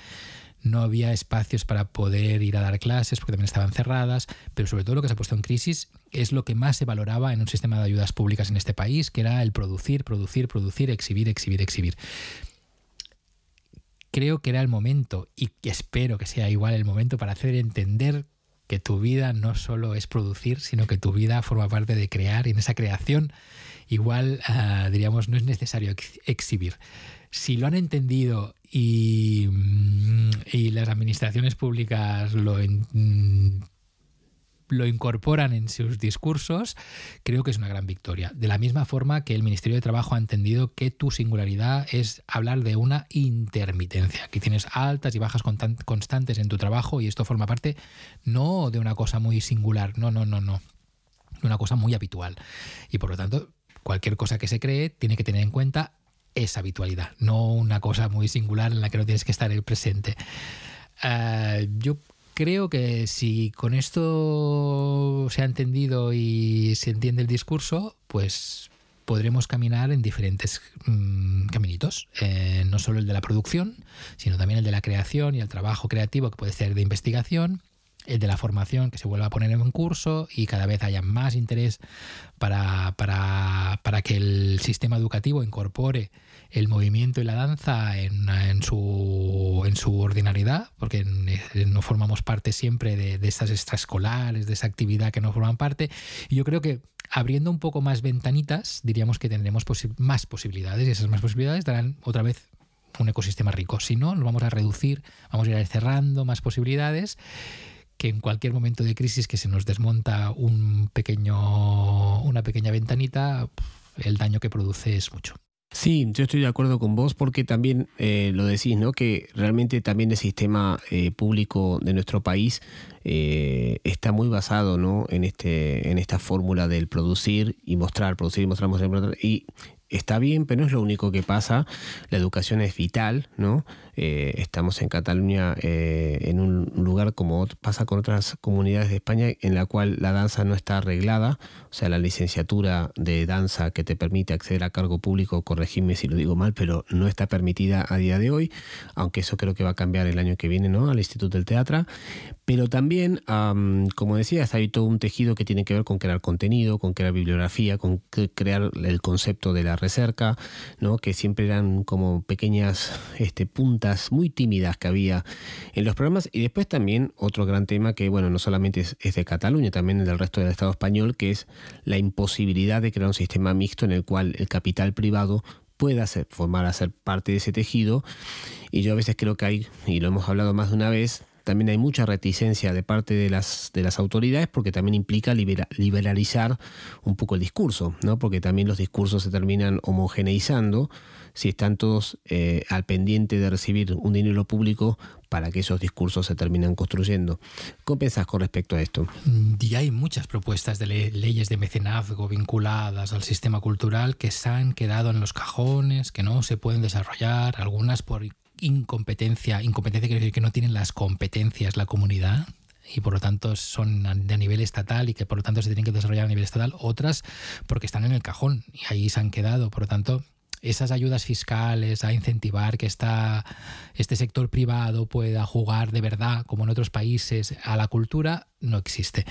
no había espacios para poder ir a dar clases porque también estaban cerradas, pero sobre todo lo que se ha puesto en crisis es lo que más se valoraba en un sistema de ayudas públicas en este país, que era el producir, producir, producir, exhibir, exhibir, exhibir. Creo que era el momento, y espero que sea igual el momento, para hacer entender que tu vida no solo es producir, sino que tu vida forma parte de crear y en esa creación igual uh, diríamos no es necesario ex exhibir. Si lo han entendido y, mm, y las administraciones públicas lo, lo incorporan en sus discursos, creo que es una gran victoria. De la misma forma que el Ministerio de Trabajo ha entendido que tu singularidad es hablar de una intermitencia, que tienes altas y bajas constantes en tu trabajo y esto forma parte no de una cosa muy singular, no, no, no, no, de una cosa muy habitual. Y por lo tanto, cualquier cosa que se cree tiene que tener en cuenta esa habitualidad, no una cosa muy singular en la que no tienes que estar presente. Uh, yo creo que si con esto se ha entendido y se entiende el discurso, pues podremos caminar en diferentes mmm, caminitos, eh, no solo el de la producción, sino también el de la creación y el trabajo creativo que puede ser de investigación, el de la formación que se vuelva a poner en curso y cada vez haya más interés para, para, para que el sistema educativo incorpore el movimiento y la danza en, en, su, en su ordinariedad, porque no formamos parte siempre de, de estas extraescolares, de esa actividad que no forman parte. Y yo creo que abriendo un poco más ventanitas, diríamos que tendremos más posibilidades y esas más posibilidades darán otra vez un ecosistema rico. Si no, nos vamos a reducir, vamos a ir cerrando más posibilidades que en cualquier momento de crisis que se nos desmonta un pequeño, una pequeña ventanita, el daño que produce es mucho. Sí, yo estoy de acuerdo con vos porque también eh, lo decís, ¿no? Que realmente también el sistema eh, público de nuestro país eh, está muy basado, ¿no? En este, en esta fórmula del producir y mostrar, producir y mostrar, mostrar, y está bien, pero no es lo único que pasa. La educación es vital, ¿no? Eh, estamos en Cataluña eh, en un lugar como pasa con otras comunidades de España en la cual la danza no está arreglada, o sea, la licenciatura de danza que te permite acceder a cargo público, corregime si lo digo mal, pero no está permitida a día de hoy, aunque eso creo que va a cambiar el año que viene, ¿no? Al Instituto del Teatro. Pero también, um, como decías, hay todo un tejido que tiene que ver con crear contenido, con crear bibliografía, con crear el concepto de la recerca, ¿no? que siempre eran como pequeñas este, puntas muy tímidas que había en los programas. Y después también otro gran tema que, bueno, no solamente es, de Cataluña, también del resto del Estado español, que es la imposibilidad de crear un sistema mixto en el cual el capital privado pueda formar a ser parte de ese tejido. Y yo a veces creo que hay, y lo hemos hablado más de una vez, también hay mucha reticencia de parte de las, de las autoridades porque también implica libera, liberalizar un poco el discurso, ¿no? porque también los discursos se terminan homogeneizando si están todos eh, al pendiente de recibir un dinero público para que esos discursos se terminen construyendo. ¿Cómo pensás con respecto a esto? Y hay muchas propuestas de le leyes de mecenazgo vinculadas al sistema cultural que se han quedado en los cajones, que no se pueden desarrollar, algunas por incompetencia, incompetencia quiere decir que no tienen las competencias la comunidad y por lo tanto son de nivel estatal y que por lo tanto se tienen que desarrollar a nivel estatal, otras porque están en el cajón y ahí se han quedado, por lo tanto esas ayudas fiscales a incentivar que esta, este sector privado pueda jugar de verdad, como en otros países, a la cultura, no existe.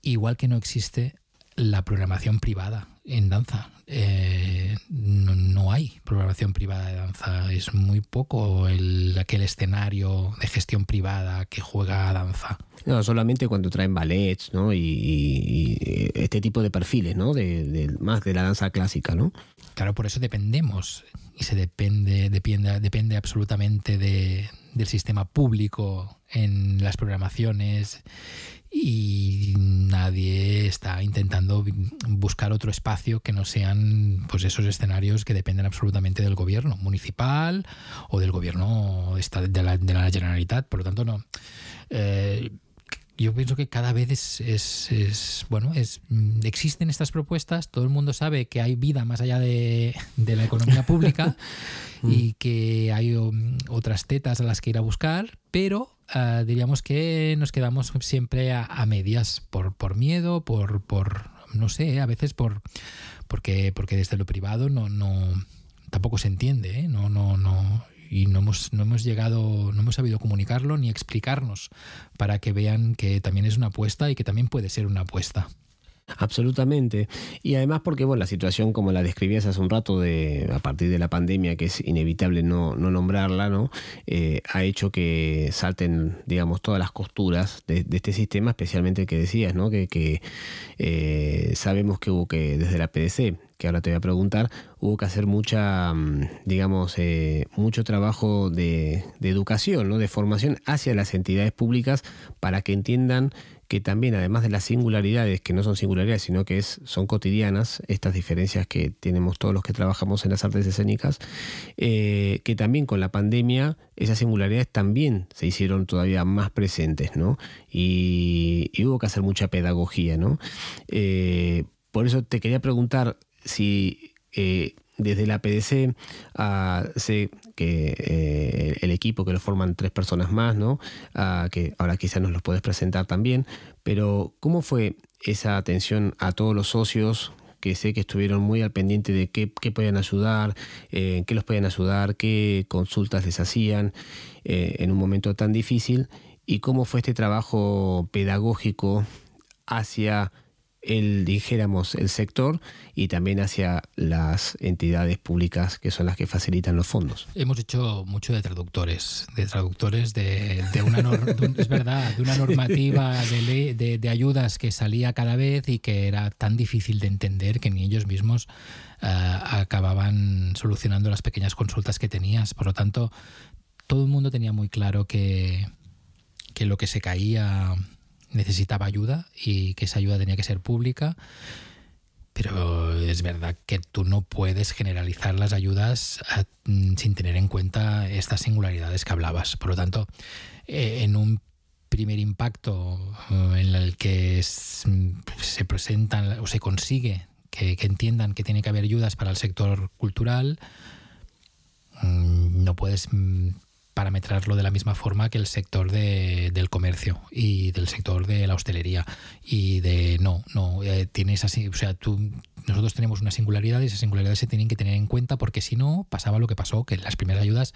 Igual que no existe la programación privada en danza. Eh, no, hay programación privada de danza. Es muy poco el, aquel escenario de gestión privada que juega a danza. No, solamente cuando traen ballets, ¿no? Y, este tipo de perfiles, ¿no? De, más de la danza clásica, ¿no? Claro, por eso dependemos y se depende, depende, depende absolutamente de, del sistema público en las programaciones y nadie está intentando buscar otro espacio que no sean pues esos escenarios que dependen absolutamente del gobierno municipal o del gobierno de la, de la Generalitat. Por lo tanto, no. Eh, yo pienso que cada vez es, es, bueno, es, existen estas propuestas, todo el mundo sabe que hay vida más allá de, de la economía pública y mm. que hay um, otras tetas a las que ir a buscar, pero uh, diríamos que nos quedamos siempre a, a medias por, por miedo, por, por, no sé, a veces por porque, porque desde lo privado no, no tampoco se entiende, ¿eh? no, no, no, y no hemos, no hemos llegado, no hemos sabido comunicarlo ni explicarnos para que vean que también es una apuesta y que también puede ser una apuesta. Absolutamente. Y además porque, bueno, la situación como la describías hace un rato de, a partir de la pandemia, que es inevitable no, no nombrarla, ¿no? Eh, ha hecho que salten, digamos, todas las costuras de, este sistema, especialmente el que decías, ¿no? Que, que eh, sabemos que hubo que desde la PDC que ahora te voy a preguntar, hubo que hacer mucha, mm, digamos, eh, mucho trabajo de, educación, ¿no? de formación hacia las entidades públicas para que entiendan que también, además de las singularidades, que no son singularidades, sino que es, son cotidianas, estas diferencias que tenemos todos los que trabajamos en las artes escénicas, eh, que también con la pandemia esas singularidades también se hicieron todavía más presentes, ¿no? Y, hubo que hacer mucha pedagogía, ¿no? Eh, por eso te quería preguntar, si eh, desde la PDC ah, sé que eh, el equipo que lo forman tres personas más, ¿no? Ah, que ahora quizás nos los puedes presentar también, pero ¿cómo fue esa atención a todos los socios que sé que estuvieron muy al pendiente de qué, qué podían ayudar, eh, qué los podían ayudar, qué consultas les hacían en un momento tan difícil y cómo fue este trabajo pedagógico hacia el, dijéramos, el sector y también hacia las entidades públicas que son las que facilitan los fondos. Hemos hecho mucho de traductores, de traductores de, una, es verdad, de una normativa de, de, ayudas que salía cada vez y que era tan difícil de entender que ni ellos mismos eh, acababan solucionando las pequeñas consultas que tenías. Por lo tanto, todo el mundo tenía muy claro que, que lo que se caía necesitaba ayuda y que esa ayuda tenía que ser pública. Pero es verdad que tú no puedes generalizar las ayudas mm, sin tener en cuenta estas singularidades que hablabas. Por lo tanto, eh, en un primer impacto eh, en el que se presentan o se consigue que, entiendan que tiene que haber ayudas para el sector cultural, mm, no puedes mm, parametrarlo de la misma forma que el sector de, del comercio y del sector de la hostelería y de no no eh, tienes así o sea tú nosotros tenemos una singularidad y esas singularidades se tienen que tener en cuenta porque si no pasaba lo que pasó que en las primeras ayudas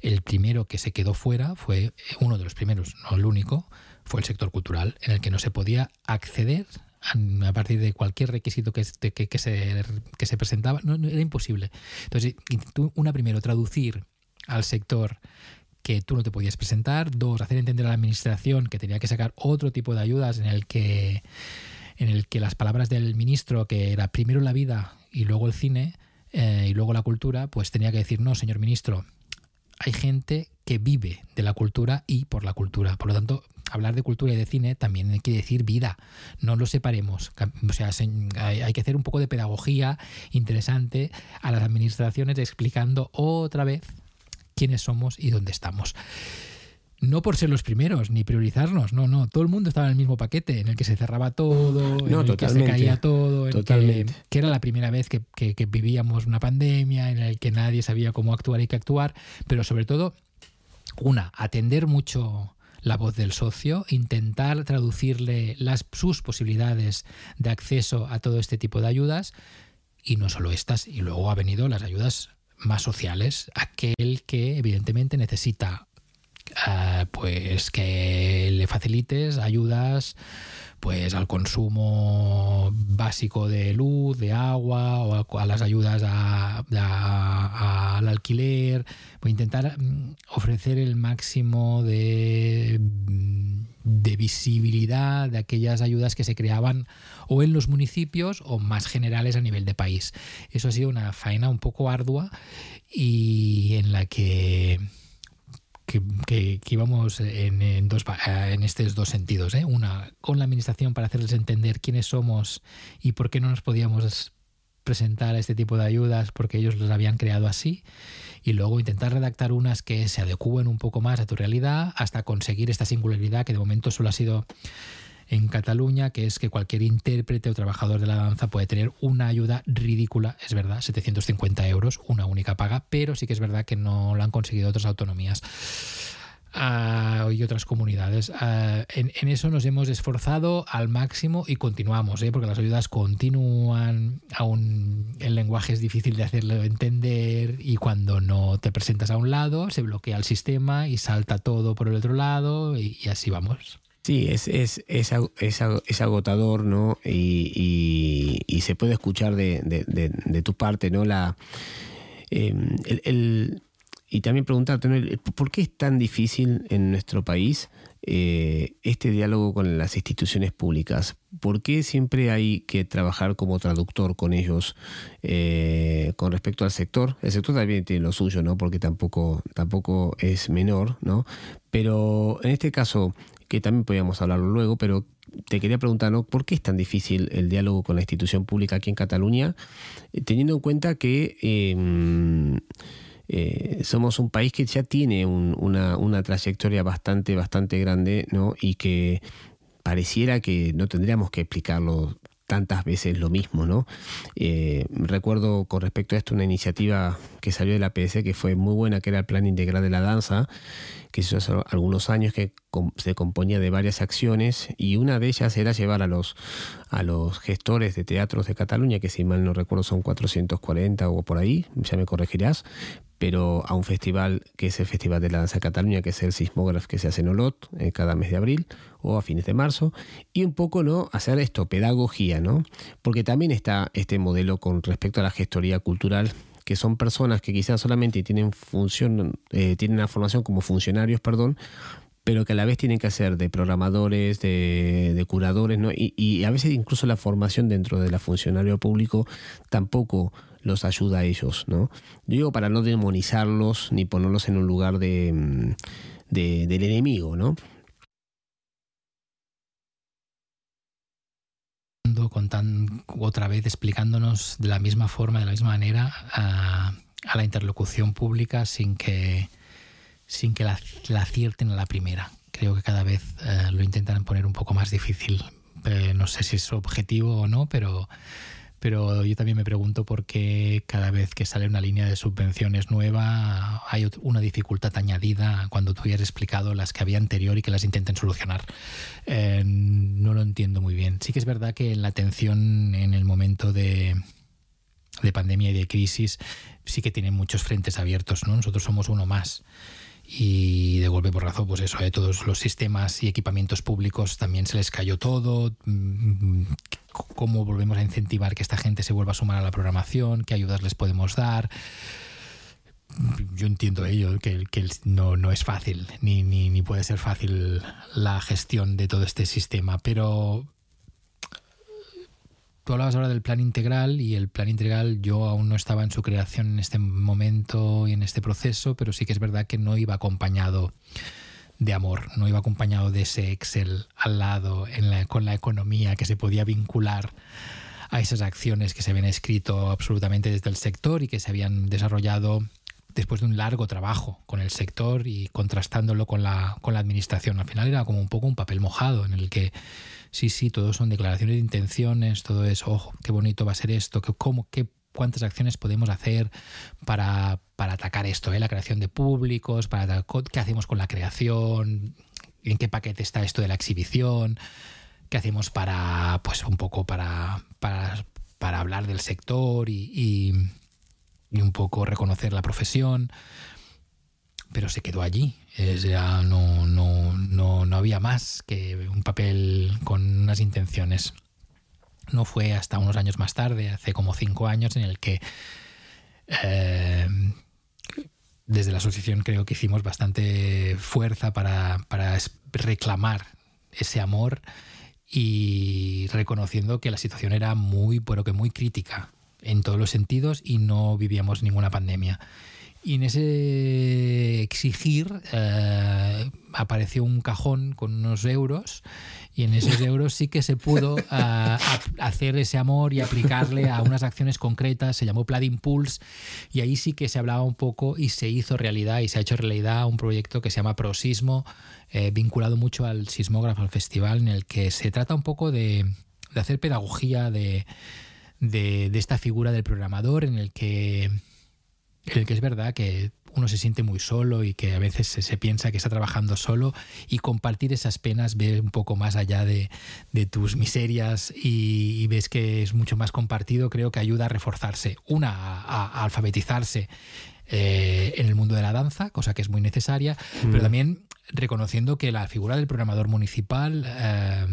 el primero que se quedó fuera fue uno de los primeros no el único fue el sector cultural en el que no se podía acceder a partir de cualquier requisito que, que, que, se, que se presentaba, no, era imposible. Entonces, una primero, traducir al sector que tú no te podías presentar. Dos, hacer entender a la administración que tenía que sacar otro tipo de ayudas en el que, en el que las palabras del ministro, que era primero la vida y luego el cine eh, y luego la cultura, pues tenía que decir, no, señor ministro, hay gente que vive de la cultura y por la cultura. Por lo tanto, hablar de cultura y de cine también hay que decir vida. No lo separemos. O sea, hay que hacer un poco de pedagogía interesante a las administraciones explicando otra vez quiénes somos y dónde estamos. No por ser los primeros, ni priorizarnos, no, no. Todo el mundo estaba en el mismo paquete, en el que se cerraba todo, en el que se caía todo, en que, que, era la primera vez que, que, vivíamos una pandemia, en el que nadie sabía cómo actuar y qué actuar, pero sobre todo, una, atender mucho la voz del socio, intentar traducirle las, sus posibilidades de acceso a todo este tipo de ayudas y no solo estas, y luego ha venido las ayudas más sociales, aquel que evidentemente necesita eh, pues que le facilites ayudas pues al consumo básico de luz, de agua o a, las ayudas al alquiler, a intentar mm, ofrecer el máximo de, mm, de visibilidad de aquellas ayudas que se creaban o en los municipios o más generales a nivel de país. Eso ha sido una faena un poco ardua y en la que que, íbamos en, eh, en estos dos sentidos. ¿eh? Una, con la administración para hacerles entender quiénes somos y por qué no nos podíamos presentar a este tipo de ayudas porque ellos los habían creado así y luego intentar redactar unas que se adecúen un poco más a tu realidad hasta conseguir esta singularidad que de momento solo ha sido en Cataluña, que es que cualquier intérprete o trabajador de la danza puede tener una ayuda ridícula, es verdad, 750 euros, una única paga, pero sí que es verdad que no lo han conseguido otras autonomías. Ah, y otras comunidades. Ah, en, eso nos hemos esforzado al máximo y continuamos, ¿eh? porque las ayudas continúan, aún el lenguaje es difícil de hacerlo entender y cuando no te presentas a un lado se bloquea el sistema y salta todo por el otro lado y así vamos. Sí, es, es, es, agotador, ¿no? Y, y, se puede escuchar de, de, tu parte, ¿no? La, em, el, y también preguntarte, ¿por qué es tan difícil en nuestro país eh, este diálogo con las instituciones públicas? ¿Por qué siempre hay que trabajar como traductor con ellos eh, con respecto al sector? El sector también tiene lo suyo, ¿no? Porque tampoco, tampoco es menor, ¿no? Pero en este caso, que también podíamos hablarlo luego, pero te quería preguntar, ¿no? ¿por qué es tan difícil el diálogo con la institución pública aquí en Cataluña, eh, teniendo en cuenta que em, eh, somos un país que ya tiene una, trayectoria bastante, bastante grande, ¿no? Y que pareciera que no tendríamos que explicarlo tantas veces lo mismo, ¿no? Eh, recuerdo con respecto a esto una iniciativa que salió de la PS que fue muy buena, que era el Plan Integral de la Danza, que hizo hace algunos años que se componía de varias acciones y una de ellas era llevar a los, a los gestores de teatros de Cataluña, que si mal no recuerdo son 440 o por ahí, ya me corregirás, pero a un festival que es el Festival de la Danza Cataluña, que es el Sismógrafo que se hace en Olot eh, cada mes de abril o a fines de marzo, y un poco no hacer esto, pedagogía, ¿no? Porque también está este modelo con respecto a la gestoría cultural que son personas que quizás solamente tienen función, eh, tienen una formación como funcionarios, perdón, pero que a la vez tienen que ser de programadores, de, curadores, ¿no? Y, y, a veces incluso la formación dentro de la funcionario público tampoco los ayuda a ellos, ¿no? Yo digo para no demonizarlos ni ponerlos en un lugar de, mm, del enemigo, ¿no? Con otra vez explicándonos de la misma forma, de la misma manera, a, la interlocución pública sin que, sin que la, acierten a la primera. Creo que cada vez eh, lo intentan poner un poco más difícil. Eh, no sé si es objetivo o no, pero pero yo también me pregunto por qué cada vez que sale una línea de subvenciones nueva hay una dificultad añadida cuando tú ya explicado las que había anterior y que las intenten solucionar. Eh, no lo entiendo muy bien. Sí que es verdad que la atención en el momento de, de pandemia y de crisis sí que tiene muchos frentes abiertos, ¿no? Nosotros somos uno más y de golpe por razón, pues eso, de todos los sistemas y equipamientos públicos también se les cayó todo. Mm, ¿Cómo volvemos a incentivar que esta gente se vuelva a sumar a la programación? ¿Qué ayudas les podemos dar? Yo entiendo ello, que, que no, no, es fácil, ni, ni, ni puede ser fácil la gestión de todo este sistema, pero, Tú hablabas ahora del plan integral y el plan integral yo aún no estaba en su creación en este momento y en este proceso, pero sí que es verdad que no iba acompañado de amor, no iba acompañado de ese Excel al lado con la economía que se podía vincular a esas acciones que se habían escrito absolutamente desde el sector y que se habían desarrollado después de un largo trabajo con el sector y contrastándolo con la, con la administración. Al final era como un poco un papel mojado en el que sí, sí, todo son declaraciones de intenciones, todo es, ojo, qué bonito va a ser esto, cómo, qué, cuántas acciones podemos hacer para, para atacar esto, ¿eh? la creación de públicos, para qué hacemos con la creación, en qué paquete está esto de la exhibición, qué hacemos para, pues un poco para, para para hablar del sector y, un poco reconocer la profesión, pero se quedó allí. ya no, no, no, no había más que un papel con unas intenciones. No fue hasta unos años más tarde, hace como cinco años, en el que eh, desde la asociación creo que hicimos bastante fuerza para, para reclamar ese amor y reconociendo que la situación era muy, pero que muy crítica en todos los sentidos y no vivíamos ninguna pandemia. Y en ese exigir eh, apareció un cajón con unos euros y en esos euros sí que se pudo eh, hacer ese amor y aplicarle a unas acciones concretas, se llamó Plan Impulse y ahí sí que se hablaba un poco y se hizo realidad y se ha hecho realidad un proyecto que se llama Prosismo, eh, vinculado mucho al sismógrafo, al festival, en el que se trata un poco de, hacer pedagogía de, de esta figura del programador en el que el que es verdad que uno se siente muy solo y que a veces se, piensa que está trabajando solo y compartir esas penas, ver un poco más allá de, tus miserias y, ves que es mucho más compartido, creo que ayuda a reforzarse. Una, a, alfabetizarse eh, en el mundo de la danza, cosa que es muy necesaria, pero mm. también reconociendo que la figura del programador municipal... Eh,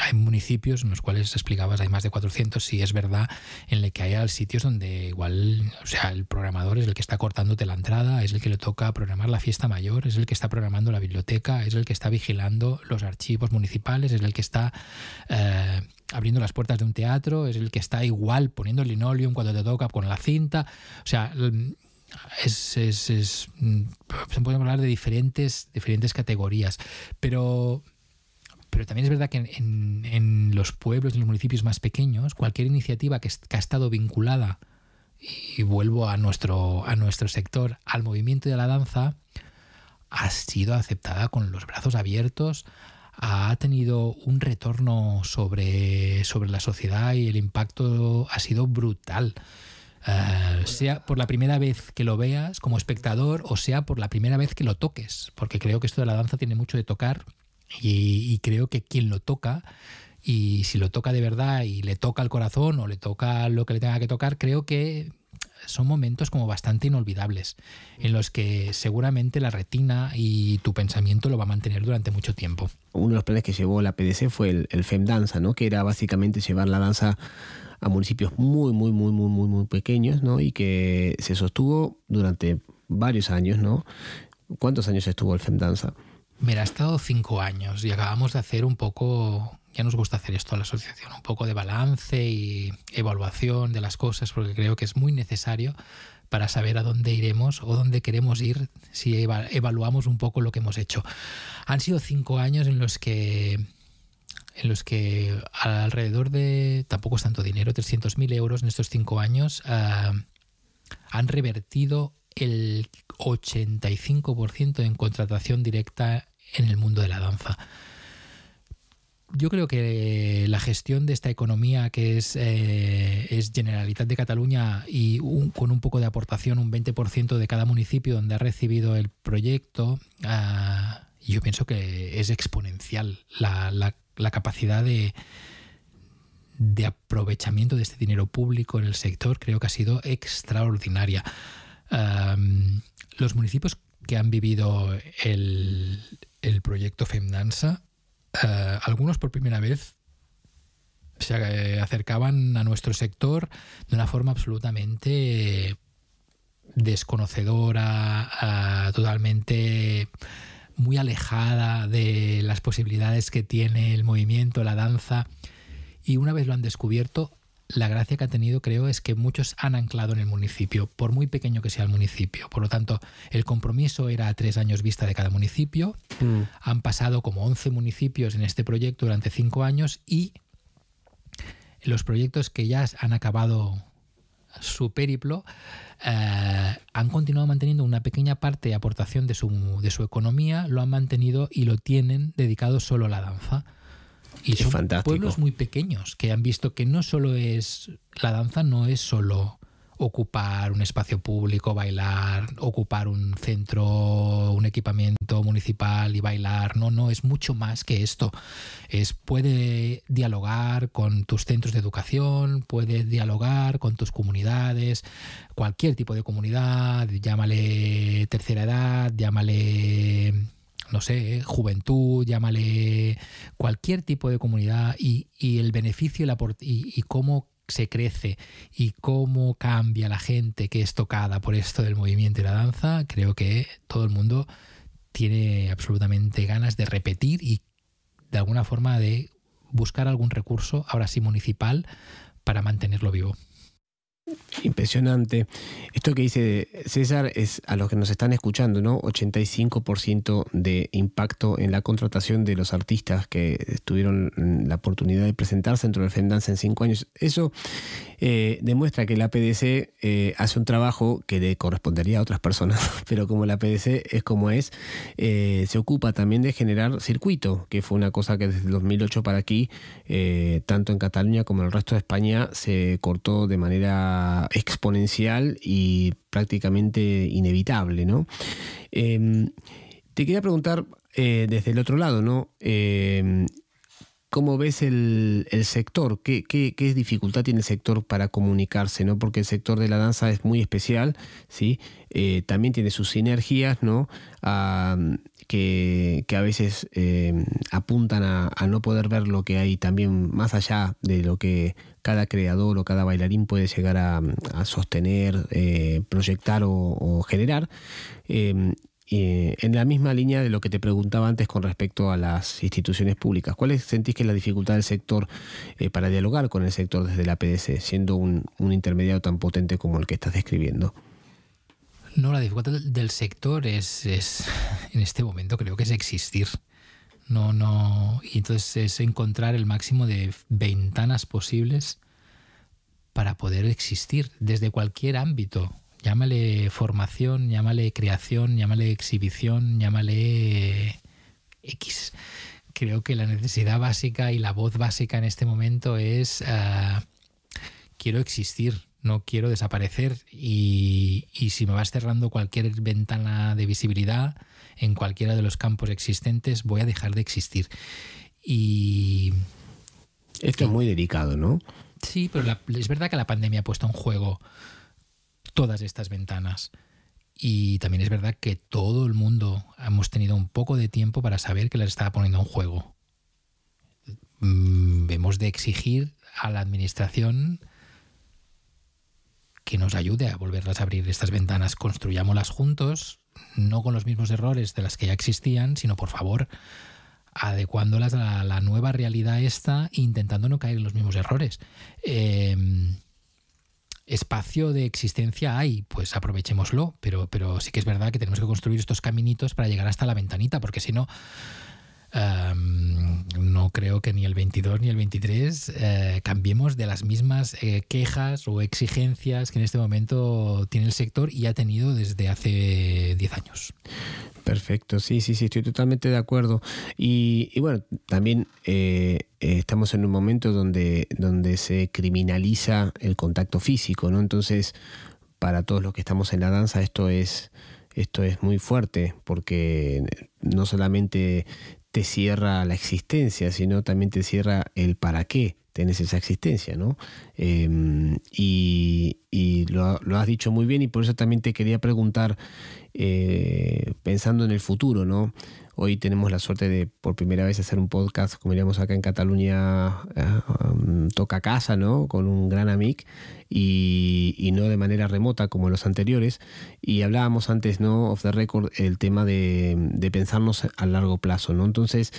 hay municipios en los cuales explicabas hay más de 400, si es verdad, en el que hay sitios donde igual, o sea, el programador es el que está cortándote la entrada, es el que le toca programar la fiesta mayor, es el que está programando la biblioteca, es el que está vigilando los archivos municipales, es el que está eh, abriendo las puertas de un teatro, es el que está igual poniendo el linoleum cuando te toca con la cinta, o sea, es, mm, se puede hablar de diferentes, diferentes categorías, pero pero también es verdad que en, los pueblos, en los municipios más pequeños, cualquier iniciativa que, ha estado vinculada, y vuelvo a nuestro, a nuestro sector, al movimiento de la danza, ha sido aceptada con los brazos abiertos, ha tenido un retorno sobre, sobre la sociedad y el impacto ha sido brutal. Eh, sea por la primera vez que lo veas como espectador o sea por la primera vez que lo toques, porque creo que esto de la danza tiene mucho de tocar y, creo que quien lo toca, y si lo toca de verdad y le toca el corazón o le toca lo que le tenga que tocar, creo que son momentos como bastante inolvidables, en los que seguramente la retina y tu pensamiento lo va a mantener durante mucho tiempo. Uno de los planes que llevó la PDC fue el, el FEM Danza, ¿no? que era básicamente llevar la danza a municipios muy, muy, muy, muy, muy, muy pequeños, ¿no? Y que se sostuvo durante varios años, ¿no? ¿Cuántos años estuvo el FEM Danza? Mira, ha estado cinco años y acabamos de hacer un poco, ya nos gusta hacer esto a la asociación, un poco de balance y evaluación de las cosas, porque creo que es muy necesario para saber a dónde iremos o dónde queremos ir si evaluamos un poco lo que hemos hecho. Han sido cinco años en los que en los que alrededor de, tampoco es tanto dinero, 300.000 euros en estos cinco años, ah, han revertido el 85% en contratación directa en el mundo de la danza. Yo creo que la gestión de esta economía que es, eh, Generalitat de Cataluña y con un poco de aportación, un 20% de cada municipio donde ha recibido el proyecto, ah, yo pienso que es exponencial la, capacidad de, de aprovechamiento de este dinero público en el sector, creo que ha sido extraordinaria los municipios que han vivido el, proyecto FEMDANSA, eh, algunos por primera vez se acercaban a nuestro sector de una forma absolutamente desconocedora, totalmente muy alejada de las posibilidades que tiene el movimiento, la danza. Y una vez lo han descubierto, la gracia que ha tenido, creo, es que muchos han anclado en el municipio, por muy pequeño que sea el municipio. Por lo tanto, el compromiso era a tres años vista de cada municipio. Mm. Han pasado como 11 municipios en este proyecto durante cinco años y los proyectos que ya han acabado su periplo eh, han continuado manteniendo una pequeña parte de aportación de su, de su economía, lo han mantenido y lo tienen dedicado solo a la danza. Y son pueblos muy pequeños que han visto que no solo es la danza, no es solo ocupar un espacio público, bailar, ocupar un centro, un equipamiento municipal y bailar. No, no, es mucho más que esto. Es puede dialogar con tus centros de educación, puede dialogar con tus comunidades, cualquier tipo de comunidad, llámale tercera edad, llámale no sé, juventud, llámale cualquier tipo de comunidad y, el beneficio y, y cómo se crece y cómo cambia la gente que es tocada por esto del movimiento y la danza, creo que todo el mundo tiene absolutamente ganas de repetir y de alguna forma de buscar algún recurso, ahora sí municipal, para mantenerlo vivo. Impresionante. Esto que dice César es a los que nos están escuchando, ¿no? 85% de impacto en la contratación de los artistas que tuvieron la oportunidad de presentarse dentro del FENDANCE en cinco años. Eso eh, demuestra que la PDC eh, hace un trabajo que le correspondería a otras personas, pero como la PDC es como es, eh, se ocupa también de generar circuito, que fue una cosa que desde el 2008 para aquí, tanto en Cataluña como en el resto de España, se cortó de manera exponencial y prácticamente inevitable, ¿no? Em, te quería preguntar desde el otro lado, ¿no? Em, ¿Cómo ves el, sector? ¿Qué, ¿Qué, dificultad tiene el sector para comunicarse? ¿no? Porque el sector de la danza es muy especial, ¿sí? Eh, también tiene sus sinergias, ¿no? que, a veces eh, apuntan a, no poder ver lo que hay también más allá de lo que cada creador o cada bailarín puede llegar a, sostener, eh, proyectar o, generar. Eh, en la misma línea de lo que te preguntaba antes con respecto a las instituciones públicas, ¿cuál sentís que es la dificultad del sector eh, para dialogar con el sector desde la PDC, siendo un, intermediario tan potente como el que estás describiendo? No, la dificultad del sector es, en este momento creo que es existir. No, no. Y entonces es encontrar el máximo de ventanas posibles para poder existir desde cualquier ámbito llámale formación, llámale creación, llámale exhibición, llámale X. Creo que la necesidad básica y la voz básica en este momento es eh, quiero existir, no quiero desaparecer y, si me vas cerrando cualquier ventana de visibilidad en cualquiera de los campos existentes, voy a dejar de existir. Y... Esto es muy delicado, ¿no? Sí, pero es verdad que la pandemia ha puesto en juego todas estas ventanas. Y también es verdad que todo el mundo hemos tenido un poco de tiempo para saber que las estaba poniendo en juego. Mm, Vemos de exigir a la administración que nos ayude a volverlas a abrir estas ventanas. Construyámoslas juntos, no con los mismos errores de las que ya existían, sino por favor adecuándolas a la nueva realidad esta intentando no caer en los mismos errores. Eh, espacio de existencia hay, pues aprovechémoslo, pero, pero sí que es verdad que tenemos que construir estos caminitos para llegar hasta la ventanita, porque si no, em, no creo que ni el 22 ni el 23 eh, cambiemos de las mismas eh, quejas o exigencias que en este momento tiene el sector y ha tenido desde hace 10 años. Perfecto, sí, sí, sí, estoy totalmente de acuerdo. Y, bueno, también eh, estamos en un momento donde, donde se criminaliza el contacto físico, ¿no? Entonces, para todos los que estamos en la danza, esto es, esto es muy fuerte, porque no solamente te cierra la existencia, sino también te cierra el para qué tenés esa existencia, ¿no? Em, y, lo, has dicho muy bien y por eso también te quería preguntar eh, pensando en el futuro, ¿no? Hoy tenemos la suerte de por primera vez hacer un podcast, como diríamos acá en Cataluña, eh, um, toca casa, ¿no? Con un gran amic y, no de manera remota como los anteriores. Y hablábamos antes, ¿no? Off the record, el tema de, pensarnos a largo plazo, ¿no? Entonces,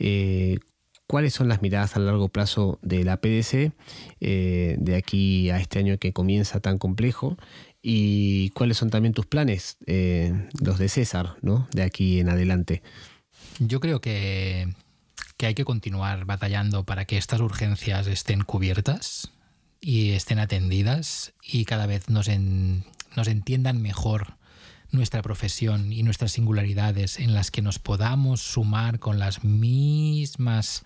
eh, ¿cuáles son las miradas a largo plazo de la PDC de aquí a este año que comienza tan complejo? Y cuáles son también tus planes, eh, los de César, ¿no? De aquí en adelante. Yo creo que, hay que continuar batallando para que estas urgencias estén cubiertas y estén atendidas y cada vez nos, nos entiendan mejor nuestra profesión y nuestras singularidades en las que nos podamos sumar con las mismas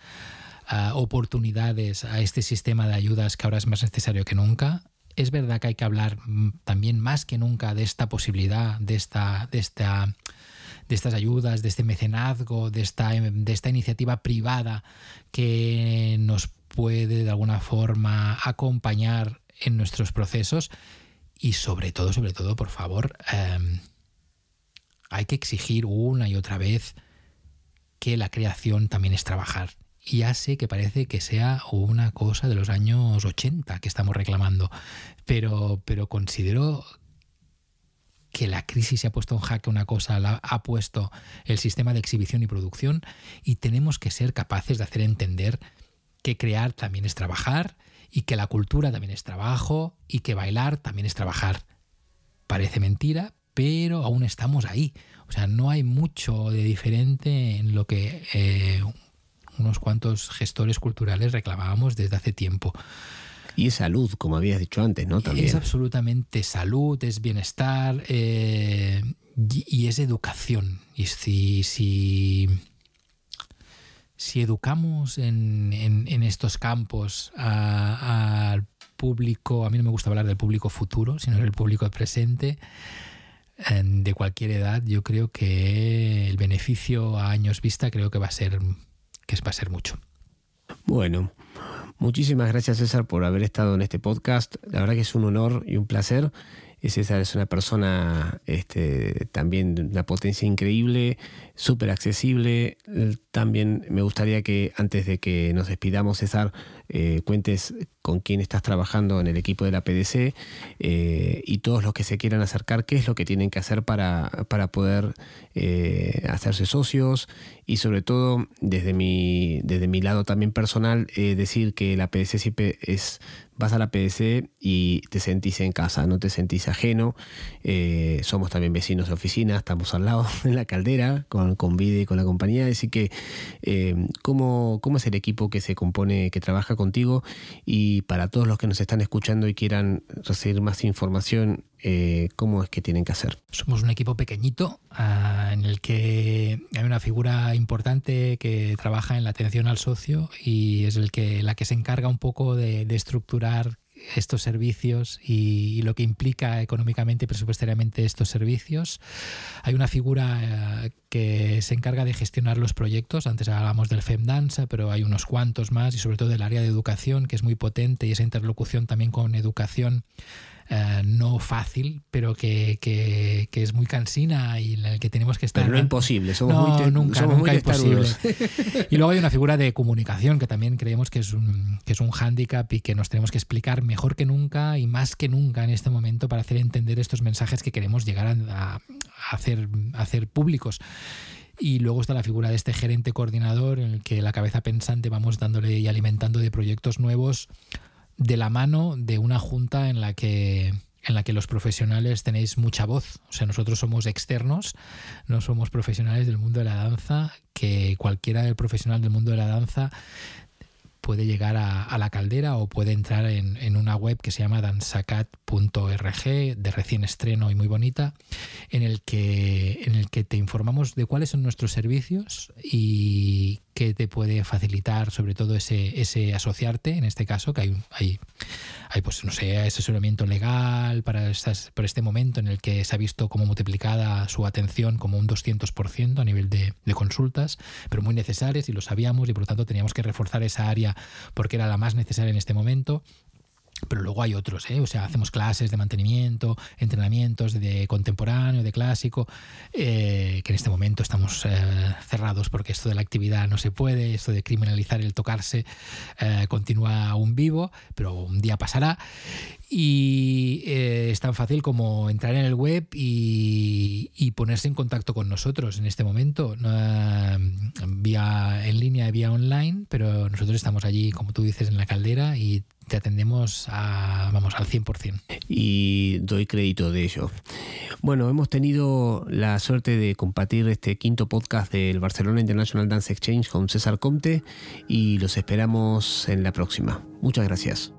ah, oportunidades a este sistema de ayudas que ahora es más necesario que nunca es verdad que hay que hablar mm, también más que nunca de esta posibilidad, de esta, de esta de estas ayudas, de este mecenazgo, de esta, de esta iniciativa privada que nos puede de alguna forma acompañar en nuestros procesos y sobre todo, sobre todo, por favor, em, hay que exigir una y otra vez que la creación también es trabajar. Y ya sé que parece que sea una cosa de los años 80 que estamos reclamando, pero, pero considero que la crisis se ha puesto en jaque una cosa, la, ha puesto el sistema de exhibición y producción y tenemos que ser capaces de hacer entender que crear también es trabajar y que la cultura también es trabajo y que bailar también es trabajar. Parece mentira, pero aún estamos ahí. O sea, no hay mucho de diferente en lo que eh, unos cuantos gestores culturales reclamábamos desde hace tiempo. Y es salud, como habías dicho antes, ¿no? También. Es absolutamente salud, es bienestar eh, y, es educación. Y si, si, si educamos en, estos campos al público, a mí no me gusta hablar del público futuro, sino del público presente, de cualquier edad, yo creo que el beneficio a años vista creo que va a ser, que va a ser mucho. Bueno, Muchísimas gracias César por haber estado en este podcast. La verdad que es un honor y un placer. César es una persona este, también de una potencia increíble, súper accesible. También me gustaría que antes de que nos despidamos, César, eh, cuentes con quién estás trabajando en el equipo de la PDC eh, y todos los que se quieran acercar, qué es lo que tienen que hacer para, para poder eh, hacerse socios y sobre todo desde mi, desde mi lado también personal, decir que la PDC siempre es vas a la PDC y te sentís en casa, no te sentís ajeno. somos también vecinos de oficina, estamos al lado en la caldera con, con Vide y con la compañía. Así que, ¿cómo, ¿cómo es el equipo que se compone, que trabaja contigo? Y y para todos los que nos están escuchando y quieran recibir más información, eh, ¿cómo es que tienen que hacer? Somos un equipo pequeñito ah, en el que hay una figura importante que trabaja en la atención al socio y es el que, la que se encarga un poco de, de estructurar estos servicios y, lo que implica económicamente y presupuestariamente estos servicios. Hay una figura eh, que se encarga de gestionar los proyectos. Antes hablábamos del FEMDANSA, pero hay unos cuantos más y sobre todo del área de educación, que es muy potente y esa interlocución también con educación eh, no fácil, pero que, que, es muy cansina y en el que tenemos que estar. Pero no imposible, somos muy, nunca, nunca imposible. y luego hay una figura de comunicación que también creemos que es un, que es un hándicap y que nos tenemos que explicar mejor que nunca y más que nunca en este momento para hacer entender estos mensajes que queremos llegar a, hacer, a hacer públicos. Y luego está la figura de este gerente coordinador en el que la cabeza pensante vamos dándole y alimentando de proyectos nuevos de la mano de una junta en la que en la que los profesionales tenéis mucha voz. O sea, nosotros somos externos, no somos profesionales del mundo de la danza, que cualquiera del profesional del mundo de la danza puede llegar a, la caldera o puede entrar en, una web que se llama dansacat.org, de recién estreno y muy bonita, en el, que, en el que te informamos de cuáles son nuestros servicios y qué te puede facilitar sobre todo ese, ese asociarte, en este caso, que hay, hay, hay pues no sé, asesoramiento legal para estas, por este momento en el que se ha visto como multiplicada su atención como un 200% a nivel de, de consultas, pero muy necesarias y lo sabíamos y por lo tanto teníamos que reforzar esa área porque era la más necesaria en este momento pero luego hay otros, ¿eh? o sea, hacemos clases de mantenimiento, entrenamientos de contemporáneo, de clásico, eh, que en este momento estamos eh, cerrados porque esto de la actividad no se puede, esto de criminalizar el tocarse continúa aún vivo, pero un día pasará. Y es tan fácil como entrar en el web y, y, ponerse en contacto con nosotros en este momento, vía en línea, vía online, pero nosotros estamos allí, como tú dices, en la caldera y te atendemos a, vamos, al 100%. Y doy crédito de ello. Bueno, hemos tenido la suerte de compartir este quinto podcast del Barcelona International Dance Exchange con César Comte y los esperamos en la próxima. Muchas gracias.